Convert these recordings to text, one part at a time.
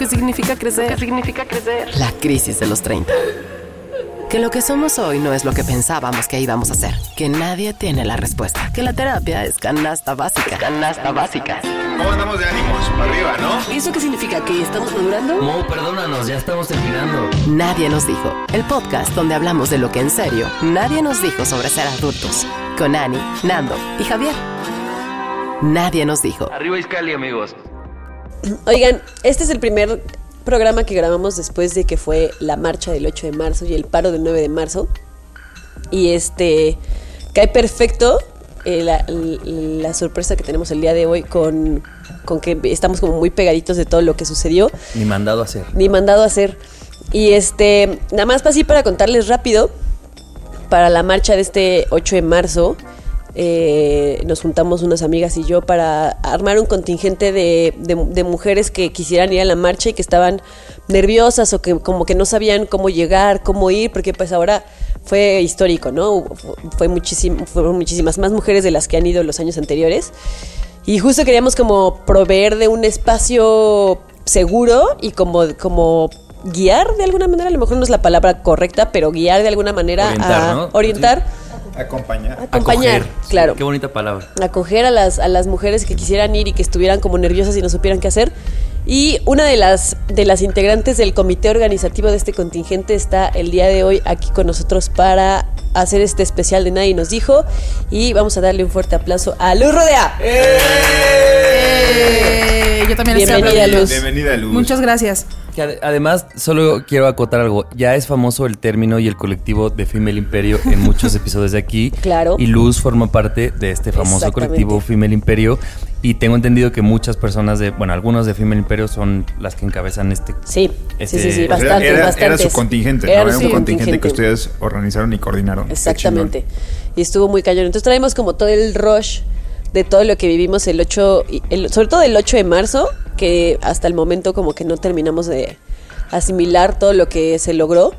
que significa crecer. significa crecer? La crisis de los 30. Que lo que somos hoy no es lo que pensábamos que íbamos a ser. Que nadie tiene la respuesta. Que la terapia es canasta básica. Canasta básica. ¿Cómo andamos de ánimos? Para arriba, ¿no? ¿Eso qué significa? ¿Que estamos madurando? Mo, perdónanos, ya estamos terminando. Nadie nos dijo. El podcast donde hablamos de lo que en serio nadie nos dijo sobre ser adultos. Con Ani, Nando y Javier. Nadie nos dijo. Arriba Iscali, amigos. Oigan, este es el primer programa que grabamos después de que fue la marcha del 8 de marzo y el paro del 9 de marzo. Y este cae perfecto eh, la, la sorpresa que tenemos el día de hoy con, con que estamos como muy pegaditos de todo lo que sucedió. Ni mandado a hacer. Ni mandado a hacer. Y este, nada más así para contarles rápido, para la marcha de este 8 de marzo, eh, nos juntamos unas amigas y yo para armar un contingente de, de, de, mujeres que quisieran ir a la marcha y que estaban nerviosas o que como que no sabían cómo llegar, cómo ir, porque pues ahora fue histórico, ¿no? Fue muchísimo, fueron muchísimas más mujeres de las que han ido los años anteriores. Y justo queríamos como proveer de un espacio seguro y como, como guiar de alguna manera, a lo mejor no es la palabra correcta, pero guiar de alguna manera Orientar, a ¿no? orientar. Acompañar. Acompañar, Acoger. claro. Qué bonita palabra. acoger a las, a las mujeres que quisieran ir y que estuvieran como nerviosas y no supieran qué hacer. Y una de las, de las integrantes del comité organizativo de este contingente está el día de hoy aquí con nosotros para hacer este especial de Nadie nos dijo. Y vamos a darle un fuerte aplauso a Luz Rodea. Eh, yo también Bienvenida. Luz. Bienvenida, Luz. Muchas gracias. Que ade- además, solo quiero acotar algo. Ya es famoso el término y el colectivo de Female Imperio en muchos episodios de aquí. Claro. Y Luz forma parte de este famoso colectivo Female Imperio. Y tengo entendido que muchas personas de, bueno, algunos de Female Imperio son las que encabezan este. Sí, Este- sí, sí, sí, Pues Era- bastantes, era, su contingente, ¿no? Era Era su un contingente que ustedes organizaron y coordinaron. Exactamente. Y estuvo muy cañón. Entonces traemos como todo el rush de todo lo que vivimos el 8, y- el- sobre todo el 8 de marzo, que hasta el momento como que no terminamos de asimilar todo lo que se logró.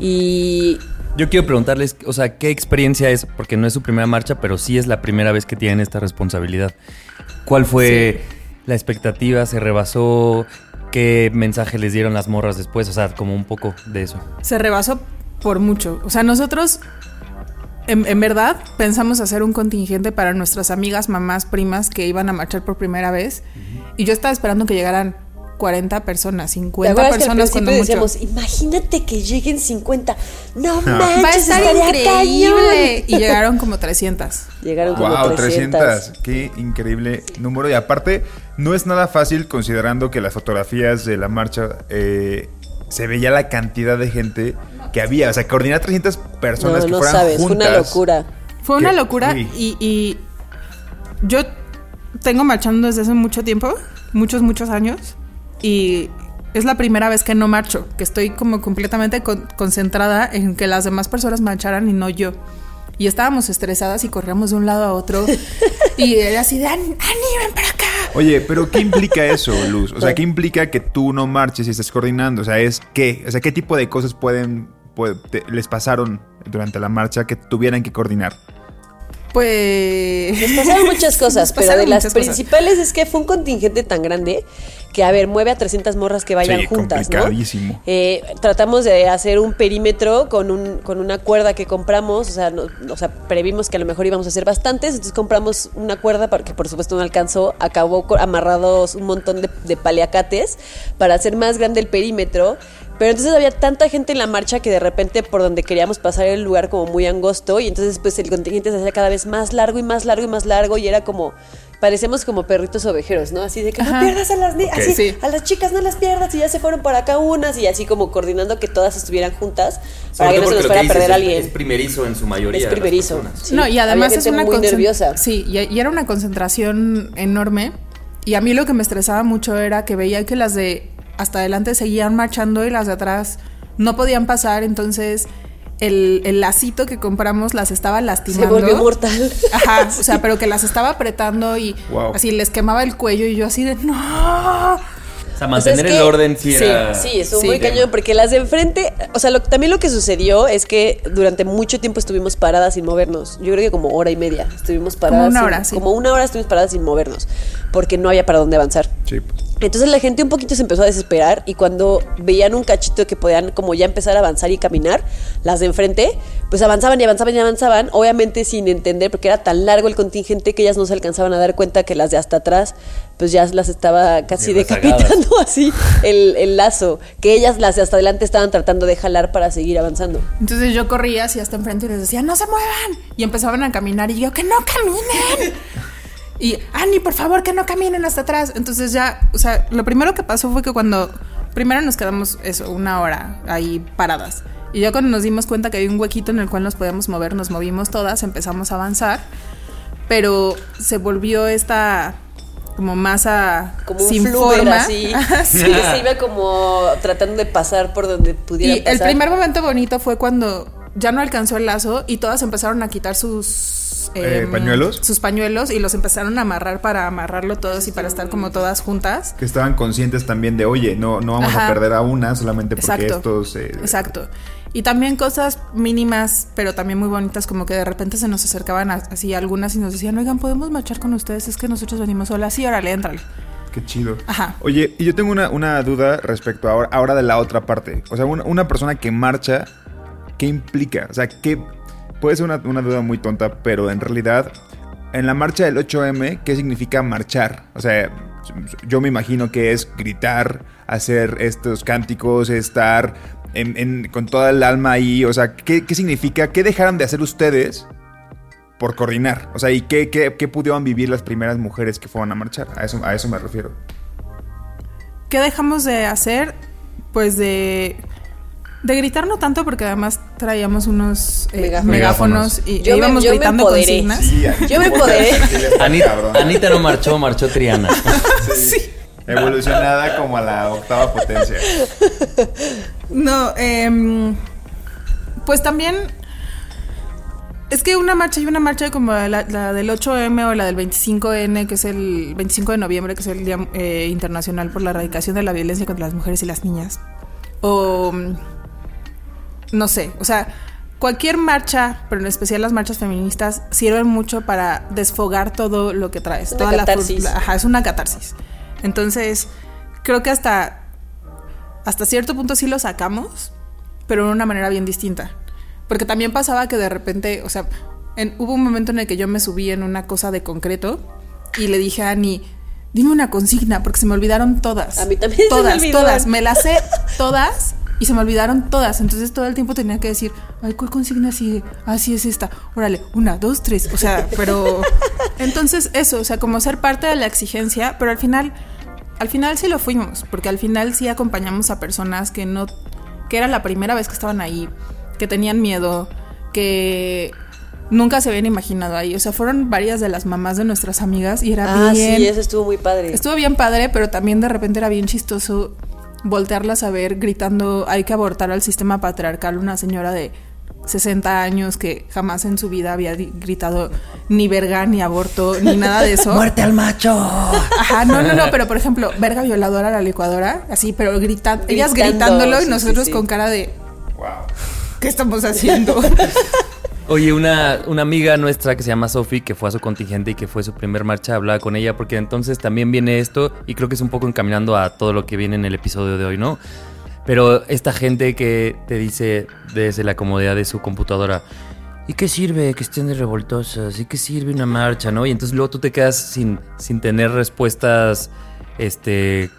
Y Yo quiero preguntarles, o sea, ¿qué experiencia es? Porque no es su primera marcha, pero sí es la primera vez que tienen esta responsabilidad. ¿Cuál fue la expectativa? ¿Se rebasó? ¿Qué mensaje les dieron las morras después? O sea, como un poco de eso. Se rebasó por mucho. O sea, nosotros, en, en verdad, pensamos hacer un contingente para nuestras amigas, mamás, primas que iban a marchar por primera vez. Y yo estaba esperando que llegaran 40 personas, ¿te 50 acuerdas que al personas cuando mucho. decíamos, imagínate que lleguen 50? No Va a manches, estar increíble. cañón. Y llegaron como 300. Llegaron como Wow, 300. 300. Qué increíble número. Y aparte, no es nada fácil considerando que las fotografías de la marcha eh, se veía la cantidad de gente que había. O sea, coordinar 300 personas No, que no fueran sabes, fue juntas. una locura. Fue una locura Uy. y, y yo tengo marchando desde hace mucho tiempo, muchos, muchos años, y es la primera vez que no marcho, que estoy como completamente con- concentrada en que las demás personas marcharan y no yo. Y estábamos estresadas y corríamos de un lado a otro. y era así de, "Ani, ven para acá. Oye, pero ¿qué implica eso, Luz? O sea, ¿qué implica que tú no marches y estés coordinando? O sea, es qué? O sea, ¿qué tipo de cosas pueden, puede- te- les pasaron durante la marcha que tuvieran que coordinar? Pues... Nos pasaron muchas cosas, pero de las cosas. principales es que fue un contingente tan grande que, a ver, mueve a 300 morras que vayan Sí, juntas, ¿no? complicadísimo. Eh, tratamos de hacer un perímetro con, un, con una cuerda que compramos, o sea, no- o sea, previmos que a lo mejor íbamos a hacer bastantes, entonces compramos una cuerda porque por supuesto no alcanzó, acabó amarrados un montón de, de paliacates para hacer más grande el perímetro. Pero entonces había tanta gente en la marcha que de repente por donde queríamos pasar era el lugar como muy angosto y entonces pues el contingente se hacía cada vez más largo y más largo y más largo y era como parecemos como perritos ovejeros, ¿no? Así de que no pierdas a las ni- así, Sí. a las chicas no las pierdas y ya se fueron para acá unas y así como coordinando que todas estuvieran juntas para que no se nos fuera a perder alguien. Es primerizo en su mayoría. Es de las primerizo. Sí, no, y además había es gente una muy nerviosa. Sí, y, y era una concentración enorme. Y a mí lo que me estresaba mucho era que veía que las de hasta adelante seguían marchando y las de atrás no podían pasar, entonces el, el lacito que compramos las estaba Se lastimando. volvió mortal. Ajá, o sea, pero que las estaba apretando y Wow. así les quemaba el cuello y yo así de no. O sea, O mantener sea, es el que- orden sí era... Sí, sí, estuvo Sí. muy cañón, porque las de enfrente, o sea, lo- también lo que sucedió es que durante mucho tiempo estuvimos paradas sin movernos. Yo creo que como hora y media estuvimos paradas. una sin- hora, sí. Como una hora estuvimos paradas sin movernos, porque no había para dónde avanzar. Sí, pues. Entonces la gente un poquito se empezó a desesperar y cuando veían un cachito que podían como ya empezar a avanzar y caminar, las de enfrente, pues avanzaban y avanzaban y avanzaban, obviamente sin entender porque era tan largo el contingente que ellas no se alcanzaban a dar cuenta que las de hasta atrás pues ya las estaba casi decapitando así el, el lazo, que ellas las de hasta adelante estaban tratando de jalar para seguir avanzando. Entonces yo corría hacia hasta enfrente y les decía, no se muevan. Y empezaban a caminar y yo, que no caminen. Y, Ani, por favor, que no caminen hasta atrás. Entonces ya, o sea, lo primero que pasó fue que cuando, primero nos quedamos eso, una hora ahí paradas. Y ya cuando nos dimos cuenta que había un huequito en el cual nos podíamos mover, nos movimos todas, empezamos a avanzar. Pero se volvió esta como masa Como un sin forma. así, Sí. que se iba como tratando de pasar por donde pudiera Y el primer momento bonito fue cuando ya no alcanzó el lazo y todas empezaron a quitar sus Eh, em, ¿pañuelos? Sus pañuelos y los empezaron a amarrar para amarrarlo todos y para estar como todas juntas. Que estaban conscientes también de, oye, no, no vamos a perder a una solamente porque Exacto. estos... eh, Exacto. Y también cosas mínimas, pero también muy bonitas, como que de repente se nos acercaban a- así algunas y nos decían, oigan, ¿podemos marchar con ustedes? Es que nosotros venimos solas. Sí, órale, entrale. Qué chido. Ajá. Oye, y yo tengo una, una duda respecto a ahora, ahora de la otra parte. O sea, una, una persona que marcha, ¿qué implica? O sea, ¿qué... Puede ser una, una duda muy tonta, pero en realidad, en la marcha del 8M, ¿qué significa marchar? O sea, yo me imagino que es gritar, hacer estos cánticos, estar con toda el alma ahí. O sea, ¿qué, qué significa? ¿Qué dejaron de hacer ustedes por coordinar? O sea, ¿y qué, qué, qué pudieron vivir las primeras mujeres que fueron a marchar? A eso, a eso me refiero. ¿Qué dejamos de hacer? Pues de. De gritar no tanto porque además traíamos unos eh, Megáfonos. megáfonos y Yo e me- íbamos yo gritando consignas. Yo me empoderé. Anita, Anita no marchó, marchó Triana. Evolucionada como a la octava potencia. No, em, pues también es que una marcha y una marcha como la, la del 8M o la del 25N, que es el 25 de noviembre, que es el Día eh, Internacional por la Erradicación de la Violencia contra las Mujeres y las Niñas. O no sé, o sea, cualquier marcha, pero en especial las marchas feministas, sirven mucho para desfogar todo lo que traes. Una toda catarsis. la- ajá, es una catarsis. Entonces, creo que hasta hasta cierto punto sí lo sacamos, pero de una manera bien distinta. Porque también pasaba que de repente, o sea, en- hubo un momento en el que yo me subí en una cosa de concreto y le dije a Ani, dime una consigna, porque se me olvidaron todas. A mí también se me Todas, olvidó. todas. Me las sé todas y se me olvidaron todas. Entonces todo el tiempo tenía que decir, ay, ¿cuál consigna sigue? Ah, sí, es esta. Órale, una, dos, tres. O sea, pero... Entonces eso, o sea, como ser parte de la exigencia, pero al final al final sí lo fuimos, porque al final sí acompañamos a personas que no, que era la primera vez que estaban ahí, que tenían miedo, que nunca se habían imaginado ahí. O sea, fueron varias de las mamás de nuestras amigas y era Ah, bien. sí, eso estuvo muy padre. Estuvo bien padre, pero también de repente era bien chistoso voltearlas a ver gritando hay que abortar al sistema patriarcal, una señora de 60 años que jamás en su vida había gritado ni verga, ni aborto, ni nada de eso. ¡Muerte al macho! Ajá, no, no, no, pero por ejemplo, verga violadora a la licuadora, así, pero gritan, ellas gritándolo sí, y nosotros sí, sí. con cara de Wow. ¿qué estamos haciendo? Oye, una, una amiga nuestra que se llama Sophie, que fue a su contingente y que fue su primer marcha, hablaba con ella, porque entonces también viene esto, y creo que es un poco encaminando a todo lo que viene en el episodio de hoy, ¿no? Pero esta gente que te dice desde la comodidad de su computadora, ¿y qué sirve que estén de revoltosas? ¿Y qué sirve una marcha, no? Y entonces luego tú te quedas sin, sin tener respuestas, este...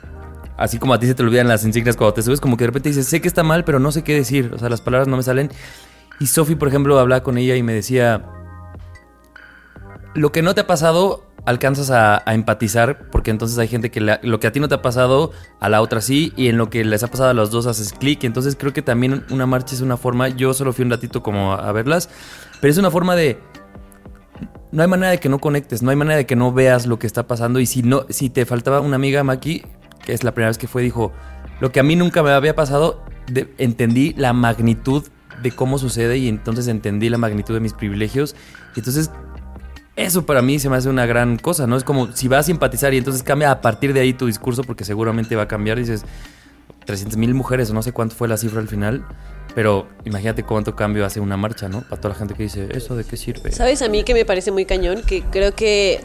Así como a ti se te olvidan las insignias cuando te subes, como que de repente dices, sé que está mal, pero no sé qué decir. O sea, las palabras no me salen. Y Sophie, por ejemplo, hablaba con ella y me decía, lo que no te ha pasado, alcanzas a, empatizar, porque entonces hay gente que lo que a ti no te ha pasado, a la otra sí, y en lo que les ha pasado a los dos haces clic. Entonces creo que también una marcha es una forma, yo solo fui un ratito como a, a verlas, pero es una forma de... No hay manera de que no conectes, no hay manera de que no veas lo que está pasando. Y si no, si te faltaba una amiga, Maki, que es la primera vez que fue, dijo, lo que a mí nunca me había pasado de- entendí la magnitud de cómo sucede y entonces entendí la magnitud de mis privilegios. Y entonces eso para mí se me hace una gran cosa, ¿no? Es como si vas a simpatizar y entonces cambia a partir de ahí tu discurso porque seguramente va a cambiar. Dices, 300 mil mujeres o no sé cuánto fue la cifra al final. Pero imagínate cuánto cambio hace una marcha, ¿no? Para toda la gente que dice, ¿eso de qué sirve? ¿Sabes a mí que me parece muy cañón? Que creo que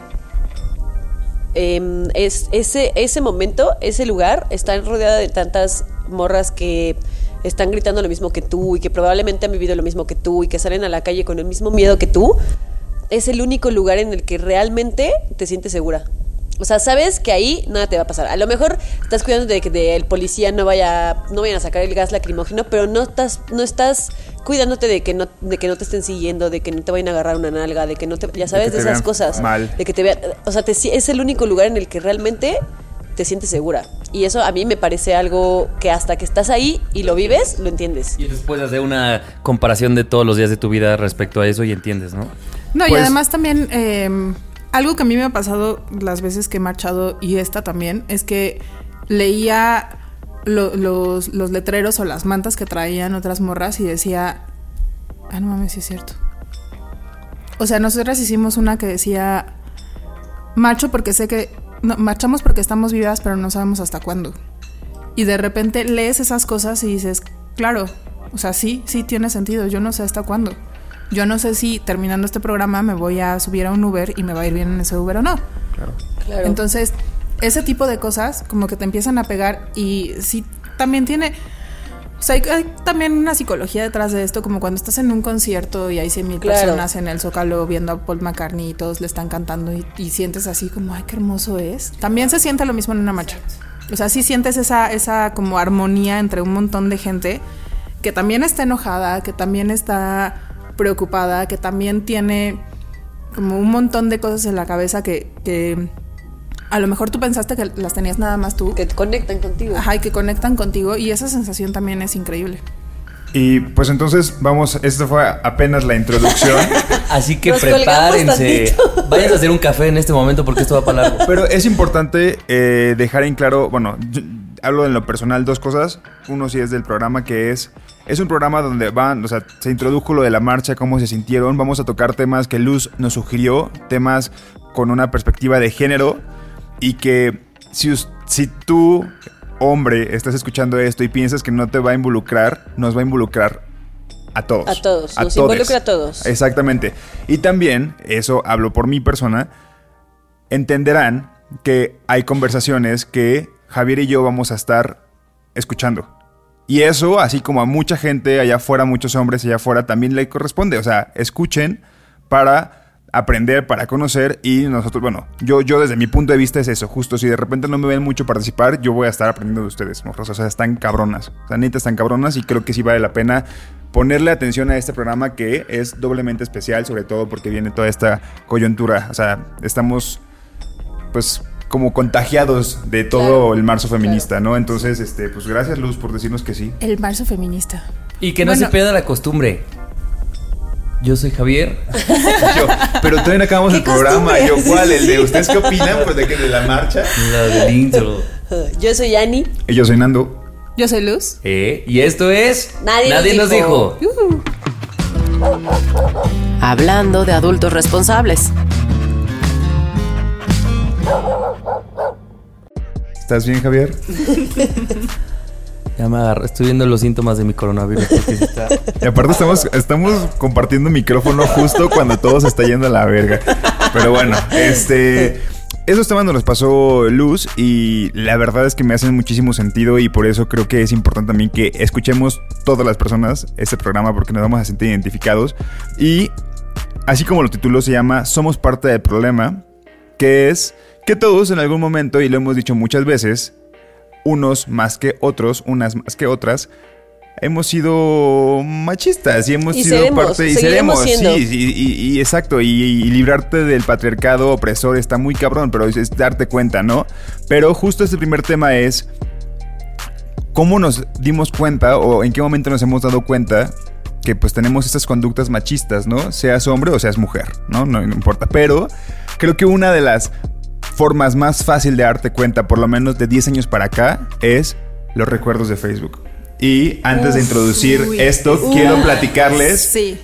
em, es, ese, ese momento, ese lugar, está rodeada de tantas morras que están gritando lo mismo que tú y que probablemente han vivido lo mismo que tú y que salen a la calle con el mismo miedo que tú. Es el único lugar en el que realmente te sientes segura. O sea, sabes que ahí nada te va a pasar. A lo mejor estás cuidando de que de el policía no vaya, no vayan a sacar el gas lacrimógeno, pero no estás, no estás cuidándote de que no, de que no te estén siguiendo, de que no te vayan a agarrar una nalga, de que no te, ya sabes, de, te esas cosas, mal. de que te vean, o sea, te, es el único lugar en el que realmente te sientes segura. Y eso a mí me parece algo que hasta que estás ahí y lo vives, lo entiendes. Y después hacer una comparación de todos los días de tu vida respecto a eso y entiendes, ¿no? No, y Pues- además también eh, algo que a mí me ha pasado las veces que he marchado y esta también es que leía lo- los, los letreros o las mantas que traían otras morras y decía, ah, no mames, sí es cierto. O sea, nosotras hicimos una que decía, marcho porque sé que, no, marchamos porque estamos vivas pero no sabemos hasta cuándo. Y de repente lees esas cosas y dices, claro, o sea, sí, sí tiene sentido, yo no sé hasta cuándo. Yo no sé si terminando este programa me voy a subir a un Uber y me va a ir bien en ese Uber o no. Claro. Entonces, ese tipo de cosas como que te empiezan a pegar y sí, también tiene... O sea, hay, hay también una psicología detrás de esto, como cuando estás en un concierto y hay 100 mil Claro. personas en el Zócalo viendo a Paul McCartney y todos le están cantando y, y sientes así como, ay, qué hermoso es. También se siente lo mismo en una marcha. O sea, sí sientes esa, esa como armonía entre un montón de gente que también está enojada, que también está preocupada, que también tiene como un montón de cosas en la cabeza que, que a lo mejor tú pensaste que las tenías nada más tú. que conectan contigo. Ajá, y que conectan contigo y esa sensación también es increíble. Y pues entonces vamos, esto fue apenas la introducción. Así que Nos prepárense. Vayan a hacer un café en este momento porque esto va para largo. Pero es importante eh, dejar en claro, bueno, yo hablo en lo personal dos cosas. Uno sí es del programa que es, es un programa donde van, o sea, se introdujo lo de la marcha, cómo se sintieron. Vamos a tocar temas que Luz nos sugirió, temas con una perspectiva de género y que si, si tú, hombre, estás escuchando esto y piensas que no te va a involucrar, nos va a involucrar a todos. A todos, nos todes. involucra a todos. Exactamente. Y también, eso hablo por mi persona, entenderán que hay conversaciones que Javier y yo vamos a estar escuchando. Y eso, así como a mucha gente allá afuera, muchos hombres allá afuera, también le corresponde. O sea, escuchen para aprender, para conocer y nosotros, bueno, yo, yo desde mi punto de vista es eso, justo si de repente no me ven mucho participar, yo voy a estar aprendiendo de ustedes, morros. O sea, están cabronas. O sea, neta están cabronas y creo que sí vale la pena ponerle atención a este programa que es doblemente especial, sobre todo porque viene toda esta coyuntura. O sea, estamos pues como contagiados de todo Claro, el marzo feminista, ¿no? Entonces, este, pues gracias Luz por decirnos que sí. El marzo feminista. Y que no Bueno. se pierda la costumbre. Yo soy Javier. Yo, pero todavía no acabamos ¿Qué el programa. Yo, ¿cuál? ¿El de ustedes qué opinan? Pues de que de la marcha. La del intro. Yo soy Ani. Y yo soy Nando. Yo soy Luz. Eh, y esto es. Nadie nos nos dijo. dijo. Hablando de adultos responsables. ¿Estás bien, Javier? Ya me agarro. Estoy viendo los síntomas de mi coronavirus. está- Y aparte estamos, estamos compartiendo micrófono justo cuando todo se está yendo a la verga. Pero bueno, este... Esos temas nos pasó Luz y la verdad es que me hacen muchísimo sentido y por eso creo que es importante también que escuchemos todas las personas este programa porque nos vamos a sentir identificados. Y así como lo tituló se llama Somos parte del problema, que es que todos en algún momento, y lo hemos dicho muchas veces, unos más que otros, unas más que otras, hemos sido machistas y hemos Y sido seremos, parte y seremos, siendo. sí, y, y- y exacto, y, y librarte del patriarcado opresor está muy cabrón, pero es, es darte cuenta, ¿no? Pero justo este primer tema es cómo nos dimos cuenta o en qué momento nos hemos dado cuenta que pues tenemos estas conductas machistas, ¿no? Seas hombre o seas mujer, ¿no? No, no importa. Pero creo que una de las formas más fácil de darte cuenta, por lo menos de 10 años para acá, es los recuerdos de Facebook. Y antes de introducir uy. esto, Uy. quiero platicarles Sí.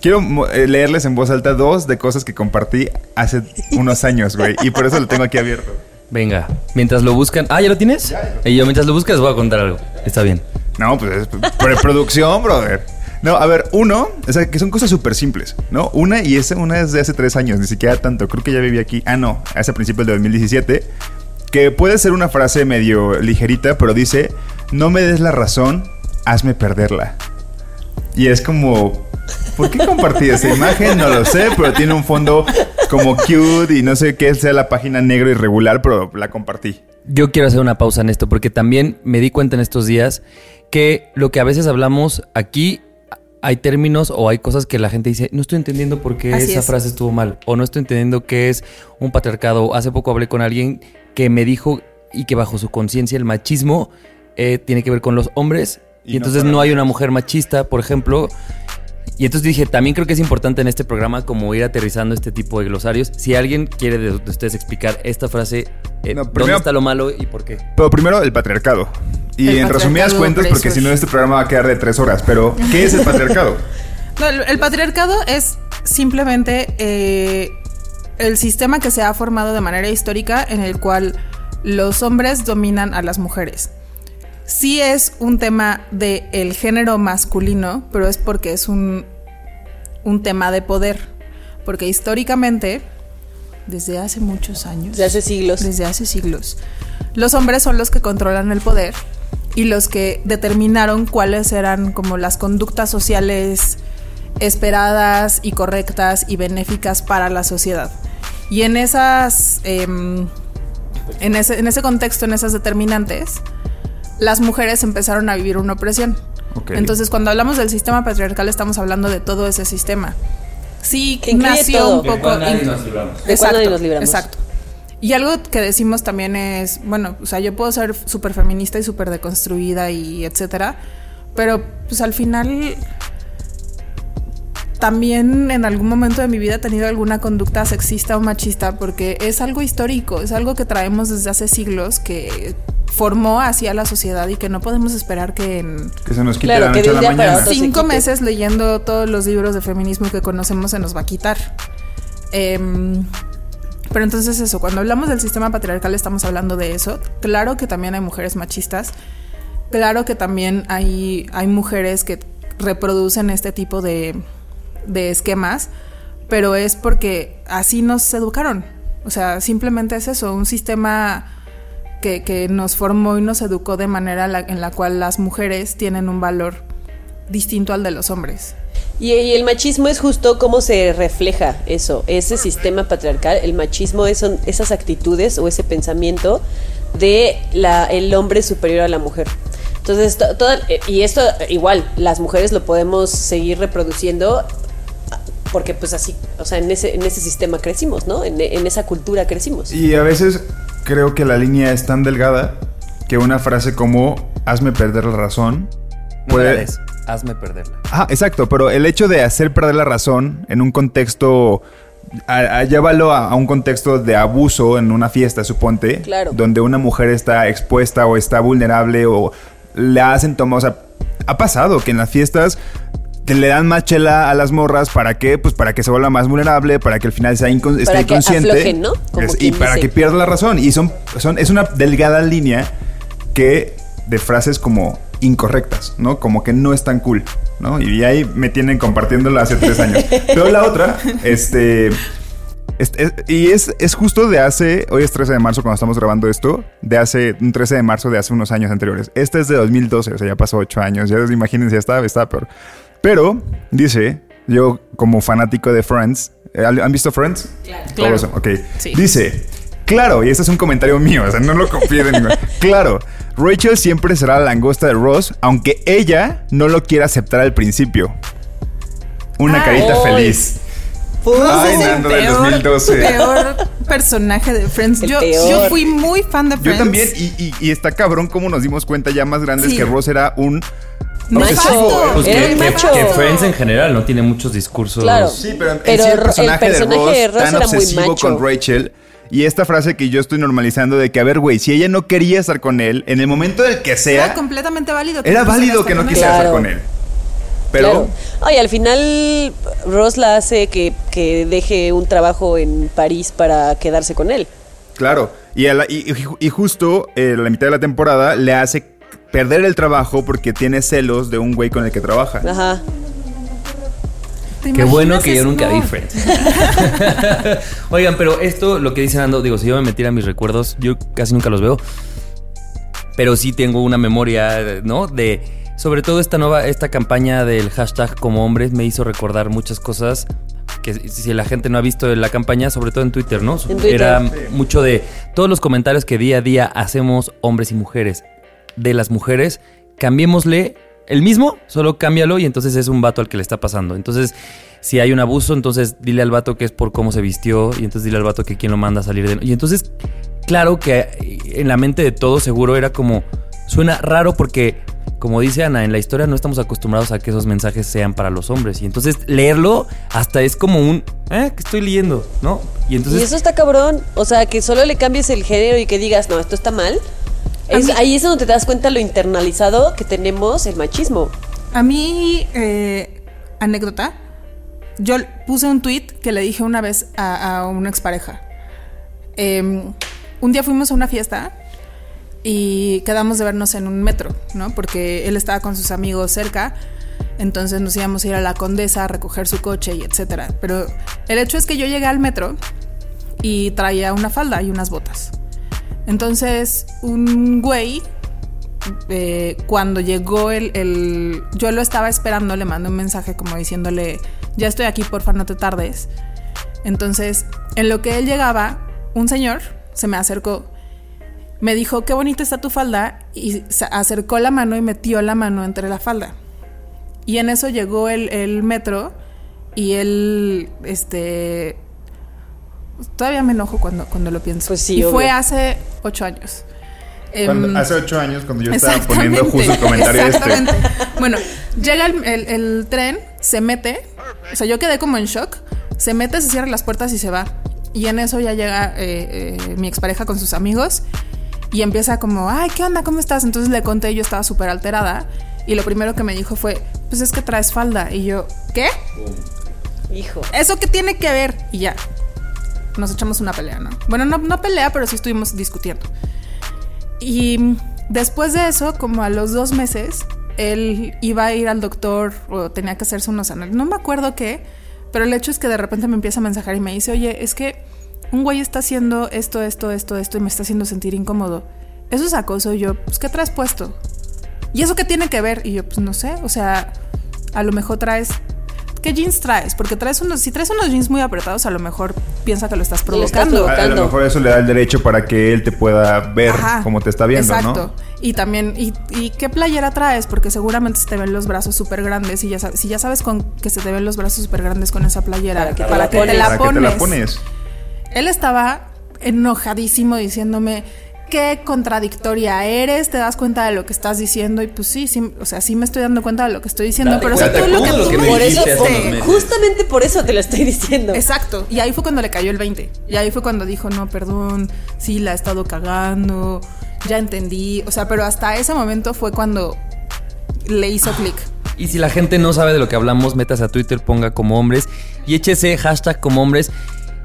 Quiero eh, leerles en voz alta dos de cosas que compartí hace unos años, güey. Y por eso lo tengo aquí abierto. Venga, mientras lo buscan. Ah, ¿ya lo tienes? Y yo mientras lo buscas voy a contar algo. Está bien. No, pues es preproducción, brother. No, a ver, uno, o sea, que son cosas súper simples, ¿no? Una, y esa, una es de hace tres años, ni siquiera tanto. Creo que ya viví aquí. Ah, no, hace principios de 2017. Que puede ser una frase medio ligerita, pero dice: No me des la razón, hazme perderla. Y es como. ¿Por qué compartí esa imagen? No lo sé, pero tiene un fondo como cute y no sé qué sea la página negro irregular, pero la compartí. Yo quiero hacer una pausa en esto porque también me di cuenta en estos días que lo que a veces hablamos aquí hay términos o hay cosas que la gente dice, no estoy entendiendo por qué Así esa es. frase estuvo mal o no estoy entendiendo qué es un patriarcado. Hace poco hablé con alguien que me dijo y que bajo su conciencia el machismo eh, tiene que ver con los hombres Y y, no entonces no hay una mujer machista, por ejemplo. Y entonces dije, también creo que es importante en este programa como ir aterrizando este tipo de glosarios. Si alguien quiere de, de ustedes explicar esta frase, eh, No, ¿dónde está lo malo y por qué? Pero primero el patriarcado. Y El en resumidas cuentas, porque si no este programa va a quedar de tres horas. Pero, ¿qué es el patriarcado? No, el, el patriarcado es simplemente eh, el sistema que se ha formado de manera histórica en el cual los hombres dominan a las mujeres. Sí es un tema del el género masculino, pero es porque es un, un tema de poder. Porque históricamente, desde hace muchos años, Desde hace siglos. desde hace siglos. Los hombres son los que controlan el poder y los que determinaron cuáles eran como las conductas sociales esperadas y correctas y benéficas para la sociedad. Y en esas, em, en ese, en ese contexto, en esas determinantes, las mujeres empezaron a vivir una opresión. Entonces, cuando hablamos del sistema patriarcal, estamos hablando de todo ese sistema. Sí, Que nació todo. un De poco. in- nos libramos. De nos libramos. Exacto. Y algo que decimos también es, bueno, o sea, yo puedo ser súper feminista y súper deconstruida y etcétera, pero pues al final también en algún momento de mi vida he tenido alguna conducta sexista o machista porque es algo histórico, es algo que traemos desde hace siglos que formó hacia la sociedad y que no podemos esperar que en Que se nos quite Claro, la que noche a la mañana. cinco meses leyendo todos los libros de feminismo que conocemos se nos va a quitar. Em, pero entonces eso, cuando hablamos del sistema patriarcal estamos hablando de eso. Claro que también hay mujeres machistas. Claro que también hay, hay mujeres que reproducen este tipo de, de esquemas, pero es porque así nos educaron. O sea, simplemente es eso, un sistema que, que nos formó y nos educó de manera la- en la cual las mujeres tienen un valor distinto al de los hombres. Y, y el machismo es justo cómo se refleja eso, ese sistema patriarcal. El machismo es, son esas actitudes o ese pensamiento de la, el hombre superior a la mujer. Entonces, to- toda- eh, y esto igual, las mujeres lo podemos seguir reproduciendo porque pues así, o sea, en ese, en ese sistema crecimos, ¿no? En, en esa cultura crecimos. Y a veces creo que la línea es tan delgada que una frase como hazme perder la razón No me la puede... des, hazme perderla. Ah, exacto, pero el hecho de hacer perder la razón en un contexto, a, a- llévalo a, a un contexto de abuso en una fiesta, suponte, Claro. donde una mujer está expuesta o está vulnerable o le hacen tomar, o sea, ha pasado que en las fiestas te le dan más chela a las morras para que, pues para que se vuelva más vulnerable, para que al final sea incon- esté inconsciente aflojen, ¿no? Como Es- y para dice. que pierda la razón. Y son, son, es una delgada línea que de frases como incorrectas, ¿no? Como que no es tan cool, ¿no? Y ahí me tienen compartiéndolo hace tres años. Pero la otra, este... es- es- y es, es justo de hace, hoy es 13 de marzo cuando estamos grabando esto, de hace, un 13 de marzo de hace unos años anteriores. Este es de 2012, o sea, ya pasó ocho años, ya imagínense, ya estaba, estaba peor. Pero, dice, yo como fanático de Friends, ¿eh, ¿han visto Friends? Claro. Todos, ok. Sí. Dice, claro, y este es un comentario mío, o sea, no lo confíen en ningún- Claro, Rachel siempre será la langosta de Ross, aunque ella no lo quiera aceptar al principio. Una Ay. carita feliz. Pues, Ay, Es el Nando del 2012. peor personaje de Friends. Yo, yo fui muy fan de Yo Friends. también, y, y- y está cabrón cómo nos dimos cuenta ya más grandes Sí. que Ross era un Macho. obsesivo. Pues que, macho. que Friends en general no tiene muchos discursos. Claro. Sí, pero, en Pero sí el el personaje, de Ross, de Ross tan era muy obsesivo macho. con Rachel. Y esta frase que yo estoy normalizando de que, a ver, güey, si ella no quería estar con él, en el momento del que sea... Era completamente válido. que Era no válido que no quisiera estar con él. Pero... Claro. Ay, al final Ross la hace que, que deje un trabajo en París para quedarse con él. Claro, y, a la- y- y- y justo eh, la mitad de la temporada le hace perder el trabajo porque tiene celos de un güey con el que trabaja. Ajá. ¿Te Qué bueno que yo nunca vi. Friends. Oigan, pero esto, lo que dice Nando, digo, si yo me metiera en mis recuerdos, yo casi nunca los veo. Pero sí tengo una memoria, ¿no? De. Sobre todo esta nueva, esta campaña del hashtag como hombres me hizo recordar muchas cosas que si la gente no ha visto la campaña, sobre todo en Twitter, ¿no? En Twitter. Era mucho de todos los comentarios que día a día hacemos hombres y mujeres. De las mujeres, cambiémosle el mismo, solo cámbialo y entonces es un vato al que le está pasando. Entonces, si hay un abuso, entonces dile al vato que es por cómo se vistió y entonces dile al vato que quién lo manda a salir de... Y entonces, claro que en la mente de todos seguro era como... Suena raro porque, como dice Ana, en la historia no estamos acostumbrados a que esos mensajes sean para los hombres. Y entonces leerlo hasta es como un... ¿Eh? ¿Qué estoy leyendo? ¿No? Y entonces... y eso está cabrón. O sea, que solo le cambies el género y que digas, no, esto está mal. Es- mí- ahí es donde te das cuenta lo internalizado que tenemos el machismo. A mí, eh, anécdota, yo puse un tweet que le dije una vez a, a una expareja. Em, un día fuimos a una fiesta y quedamos de vernos en un metro, ¿no? Porque él estaba con sus amigos cerca, entonces nos íbamos a ir a la Condesa a recoger su coche y etcétera. Pero el hecho es que yo llegué al metro y traía una falda y unas botas. Entonces, un güey eh, cuando llegó el, el- Yo lo estaba esperando, le mandé un mensaje como diciéndole, ya estoy aquí, porfa, no te tardes. Entonces, en lo que él llegaba, un señor se me acercó, me dijo, qué bonita está tu falda, y se acercó la mano y metió la mano entre la falda. Y en eso llegó el, el metro y él, este... Todavía me enojo cuando, cuando lo pienso. Pues sí, y fue hace ocho años. Cuando- Em, hace ocho años, cuando yo estaba poniendo justo el comentario este. exactamente. Bueno, llega el, el- el tren, se mete, o sea, yo quedé como en shock, se mete, se cierra las puertas y se va. Y en eso ya llega eh, eh, mi expareja con sus amigos y empieza como, ay, ¿qué onda? ¿Cómo estás? Entonces le conté, yo estaba súper alterada y lo primero que me dijo fue, pues es que traes falda. Y yo, ¿qué? Hijo. ¿Eso qué tiene que ver? Y ya, nos echamos una pelea, ¿no? Bueno, no, no pelea, pero sí estuvimos discutiendo. Y después de eso, como a los dos meses, él iba a ir al doctor o tenía que hacerse unos análisis. No me acuerdo qué, pero el hecho es que de repente me empieza a mensajar y me dice, oye, es que un güey está haciendo esto, esto, esto, esto y me está haciendo sentir incómodo. Eso es acoso. Y yo, pues, ¿qué traes puesto? ¿Y eso qué tiene que ver? Y yo, pues, no sé. O sea, a lo mejor traes... ¿Qué jeans traes? Porque traes unos... Si traes unos jeans muy apretados, a lo mejor piensa que lo estás Lo estás provocando. A, a lo mejor eso le da el derecho para que él te pueda ver Ajá, como te está viendo, exacto. ¿no? Y también, y, y qué playera traes? Porque seguramente se te ven los brazos súper grandes y ya sabes, si ya sabes con que se te ven los brazos súper grandes con esa playera, ¿Para qué te para la que te la ¿Para qué te la pones? Él estaba enojadísimo diciéndome qué contradictoria eres, te das cuenta de lo que estás diciendo y pues sí, sí, o sea, sí me estoy dando cuenta de lo que estoy diciendo, pero eso tú lo que lo tú que me Por eso, meses. justamente por eso te lo estoy diciendo. Exacto. Y ahí fue cuando le cayó el 20. Y ahí fue cuando dijo, no, perdón, sí, la he estado cagando, ya entendí. O sea, pero hasta ese momento fue cuando le hizo clic. Y si la gente no sabe de lo que hablamos, métase a Twitter, ponga como hombres y échese hashtag como hombres.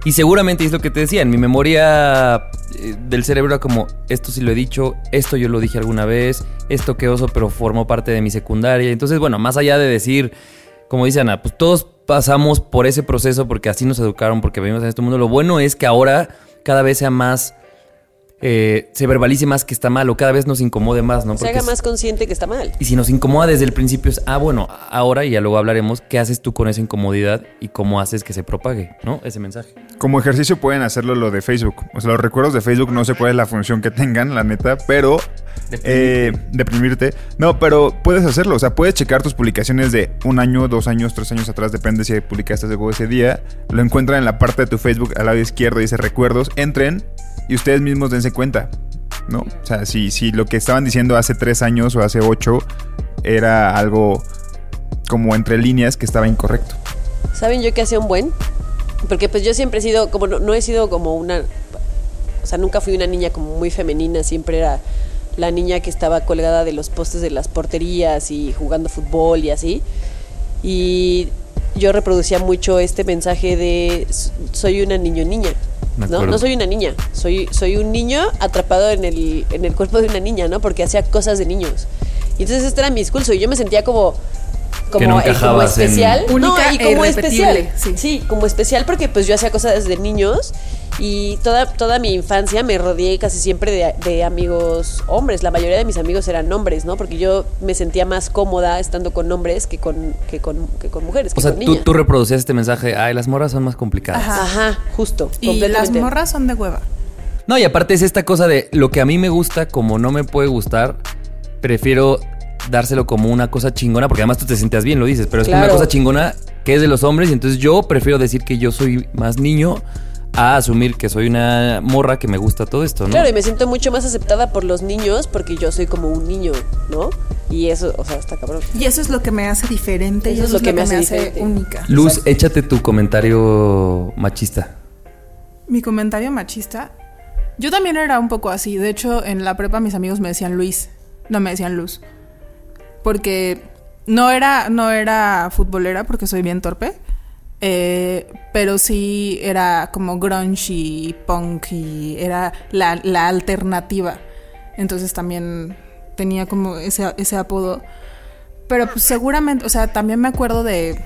Y seguramente es lo que te decía, en mi memoria eh, del cerebro era como, esto sí lo he dicho, esto yo lo dije alguna vez, esto que oso, pero formó parte de mi secundaria. Entonces, bueno, más allá de decir, como dice Ana, pues todos pasamos por ese proceso porque así nos educaron, porque vivimos en este mundo. Lo bueno es que ahora cada vez sea más, eh, se verbalice más que está mal o cada vez nos incomode más, ¿no? se Porque haga es- más consciente que está mal. y si nos incomoda desde el principio es, ah, bueno, ahora y ya luego hablaremos qué haces tú con esa incomodidad y cómo haces que se propague, ¿no? Ese mensaje. Como ejercicio pueden hacerlo lo de Facebook. O sea, los recuerdos de Facebook no sé cuál es la función que tengan, la neta, pero... eh, deprimirte. No, pero puedes hacerlo. O sea, puedes checar tus publicaciones de un año, dos años, tres años atrás, depende si publicaste algo ese día. Lo encuentran en la parte de tu Facebook al lado izquierdo, dice recuerdos. Entren y ustedes mismos dense cuenta. ¿No? O sea, si, si lo que estaban diciendo hace tres años o hace ocho era algo como entre líneas que estaba incorrecto. ¿Saben yo que hacía un buen? Porque pues yo siempre he sido, como no, no he sido como una sea, nunca fui una niña como muy femenina, siempre era la niña que estaba colgada de los postes de las porterías y jugando fútbol y así. Y yo reproducía mucho este mensaje de "S- soy una niño niña. ¿No? no soy una niña, soy, soy un niño atrapado en el, en el cuerpo de una niña, ¿no? Porque hacía cosas de niños. Y entonces este era mi discurso y yo me sentía como como, no eh, como encajabas en- especial. Única no, y e como especial. sí. como especial porque pues yo hacía cosas desde niños y toda, toda mi infancia me rodeé casi siempre de, de amigos hombres. La mayoría de mis amigos eran hombres, ¿no? Porque yo me sentía más cómoda estando con hombres que con, que con, que con mujeres, que O sea, con tú, niñas. tú reproducías este mensaje, ay, las morras son más complicadas. Ajá. Ajá, justo. Y las morras son de hueva. No, y aparte es esta cosa de lo que a mí me gusta, como no me puede gustar, prefiero dárselo como una cosa chingona, porque además tú te sientas bien, lo dices, pero es una cosa chingona que es de los hombres, y entonces yo prefiero decir que yo soy más niño a asumir que soy una morra que me gusta todo esto, ¿no? Claro, y me siento mucho más aceptada por los niños porque yo soy como un niño, ¿no? Y eso, o sea, está cabrón. Y eso es lo que me hace diferente. y Eso es lo que me hace única. Luz, échate tu comentario machista. Mi comentario machista. Yo también era un poco así. De hecho, en la prepa mis amigos me decían Luis. No me decían Luz. Porque no era, no era futbolera porque soy bien torpe. eh, pero sí era como grunge y punk y era la, la alternativa. Entonces también tenía como ese, ese apodo. Pero pues seguramente, o sea, también me acuerdo de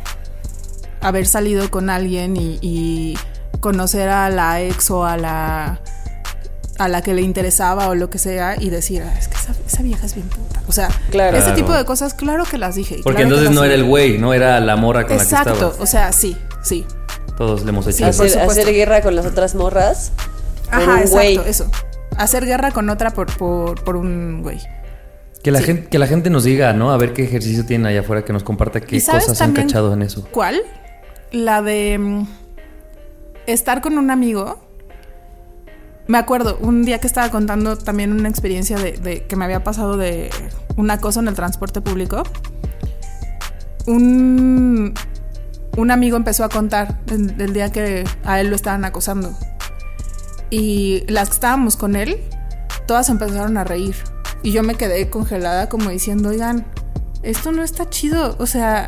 haber salido con alguien y, y conocer a la ex o a la a la que le interesaba o lo que sea y decir, "Ah, es que esa, esa vieja es bien puta. O sea, Claro. ese tipo de cosas, claro que las dije. Porque claro entonces no era el güey, no era la morra con la que Exacto, estaba. o sea, sí, sí. Todos le hemos hecho Sí, eso. Hacer, guerra con las otras morras. Ajá, un exacto, güey. eso. Hacer guerra con otra por, por, por un güey. Que la, Sí. gente, que la gente nos diga, ¿no? A ver qué ejercicio tienen allá afuera, que nos comparta qué ¿Y sabes cosas han cachado en eso. ¿Cuál? La de mm, estar con un amigo. Me acuerdo, un día que estaba contando también una experiencia de, que me había pasado de una cosa en el transporte público. Un, un amigo empezó a contar del, del día que a él lo estaban acosando. Y las que estábamos con él, todas empezaron a reír. Y yo me quedé congelada como diciendo, oigan, esto no está chido. O sea,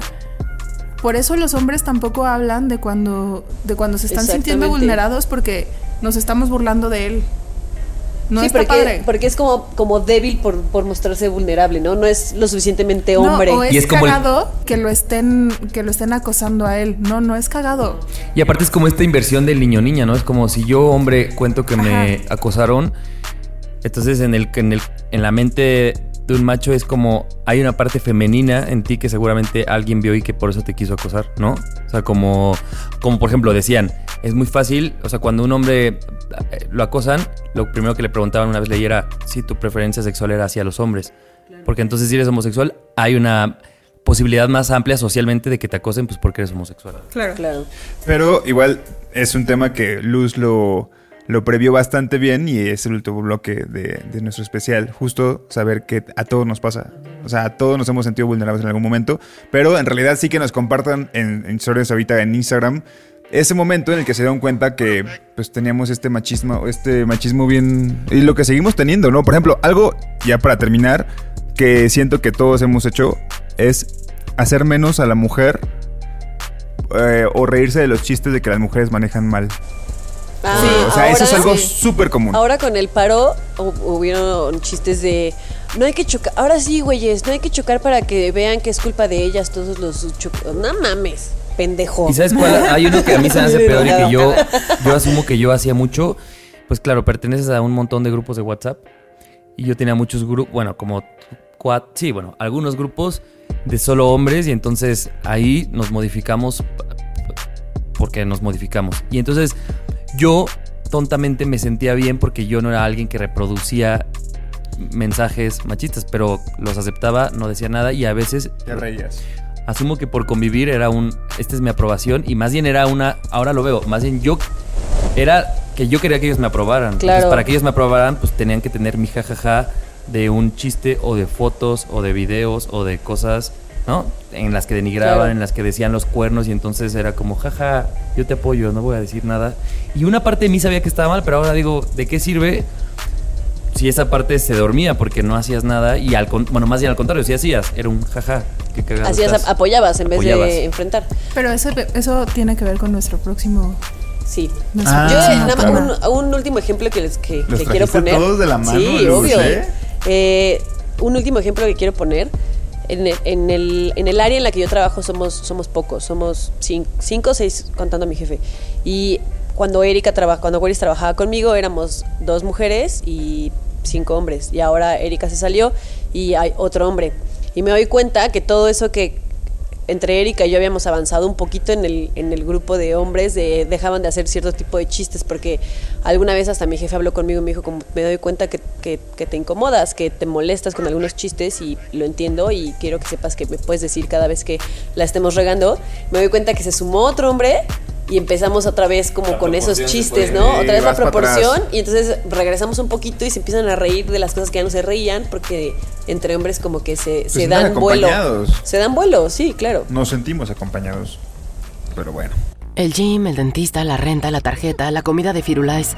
por eso los hombres tampoco hablan de cuando, de cuando se están sintiendo vulnerados porque nos estamos burlando de él. No sí, está porque, padre. porque es como, como débil por, por mostrarse vulnerable, ¿no? No es lo suficientemente No, hombre. o es, Y es como el- cagado que lo estén que lo estén acosando a él. No, no es cagado. Y aparte es como esta inversión del niño niña, ¿no? Es como si yo, hombre, cuento que me acosaron. Entonces en el, en el en la mente de un macho es como hay una parte femenina en ti que seguramente alguien vio y que por eso te quiso acosar, ¿no? O sea, como, como por ejemplo decían, es muy fácil, o sea, cuando un hombre eh, lo acosan, lo primero que le preguntaban una vez leí era si tu preferencia sexual era hacia los hombres. Porque entonces si eres homosexual, hay una posibilidad más amplia socialmente de que te acosen pues porque eres homosexual. Claro. Claro. Pero igual es un tema que Luz lo, lo previó bastante bien y es el último bloque de, de nuestro especial. Justo saber que a todos nos pasa. O sea, a todos nos hemos sentido vulnerables en algún momento. Pero en realidad sí que nos compartan en, en historias ahorita en Instagram ese momento en el que se dieron cuenta que pues teníamos este machismo, este machismo bien y lo que seguimos teniendo, ¿no? Por ejemplo, algo ya para terminar que siento que todos hemos hecho es hacer menos a la mujer eh, o reírse de los chistes de que las mujeres manejan mal. Ah, o sea, eso es ahora- algo sí. súper común. Ahora con el paro hu- hubieron chistes de no hay que chocar. Ahora sí, güeyes, no hay que chocar para que vean que es culpa de ellas todos los cho- No mames, pendejo. ¿Y sabes cuál? Hay uno que a mí se me hace peor y que yo, yo asumo que yo hacía mucho. Pues claro, perteneces a un montón de grupos de WhatsApp. Y yo tenía muchos grupos, bueno, como cuatro, sí, bueno, algunos grupos de solo hombres. Y entonces ahí nos modificamos porque nos modificamos. Y entonces yo tontamente me sentía bien porque yo no era alguien que reproducía mensajes machistas, pero los aceptaba, no decía nada y a veces Te reías. asumo que por convivir era un, esta es mi aprobación y más bien era una, ahora lo veo, más bien yo, era que yo quería que ellos me aprobaran. Claro. Entonces, para que ellos me aprobaran, pues tenían que tener mi jajaja de un chiste o de fotos o de videos o de cosas ¿no? En las que denigraban, Claro. en las que decían los cuernos y entonces era como, jaja, yo te apoyo, no voy a decir nada. Y una parte de mí sabía que estaba mal, pero ahora digo, ¿de qué sirve si esa parte se dormía porque no hacías nada? Y al bueno, más bien al contrario, si hacías, era un jaja, qué cagado. Hacías, estás". apoyabas en vez de enfrentar. Pero eso, eso tiene que ver con nuestro próximo. Sí. Ah, Yo, nada más, un, un último ejemplo que les que, que quiero poner. todos de la mano, Sí, obvio. ¿eh? Eh, un último ejemplo que quiero poner. En el, en, el, en el área en la que yo trabajo somos, somos pocos, somos cin- cinco o seis contando a mi jefe. Y cuando Erika traba- cuando Weris trabajaba conmigo éramos dos mujeres y cinco hombres. Y ahora Erika se salió y hay otro hombre. Y me doy cuenta que todo eso que entre Erika y yo habíamos avanzado un poquito en el, en el grupo de hombres, de, dejaban de hacer cierto tipo de chistes, porque alguna vez hasta mi jefe habló conmigo y me dijo, como, me doy cuenta que, que- que te incomodas, que te molestas con algunos chistes y lo entiendo y quiero que sepas que me puedes decir cada vez que la estemos regando. Me doy cuenta que se sumó otro hombre y empezamos otra vez como con esos chistes, ¿no? Otra vez la proporción y entonces regresamos un poquito y se empiezan a reír de las cosas que ya no se reían porque entre hombres como que se, se sienten dan vuelo. acompañados. Se dan vuelo, sí, claro. Nos sentimos acompañados. Pero bueno. El gym, el dentista, la renta, la tarjeta, la comida de Firulais.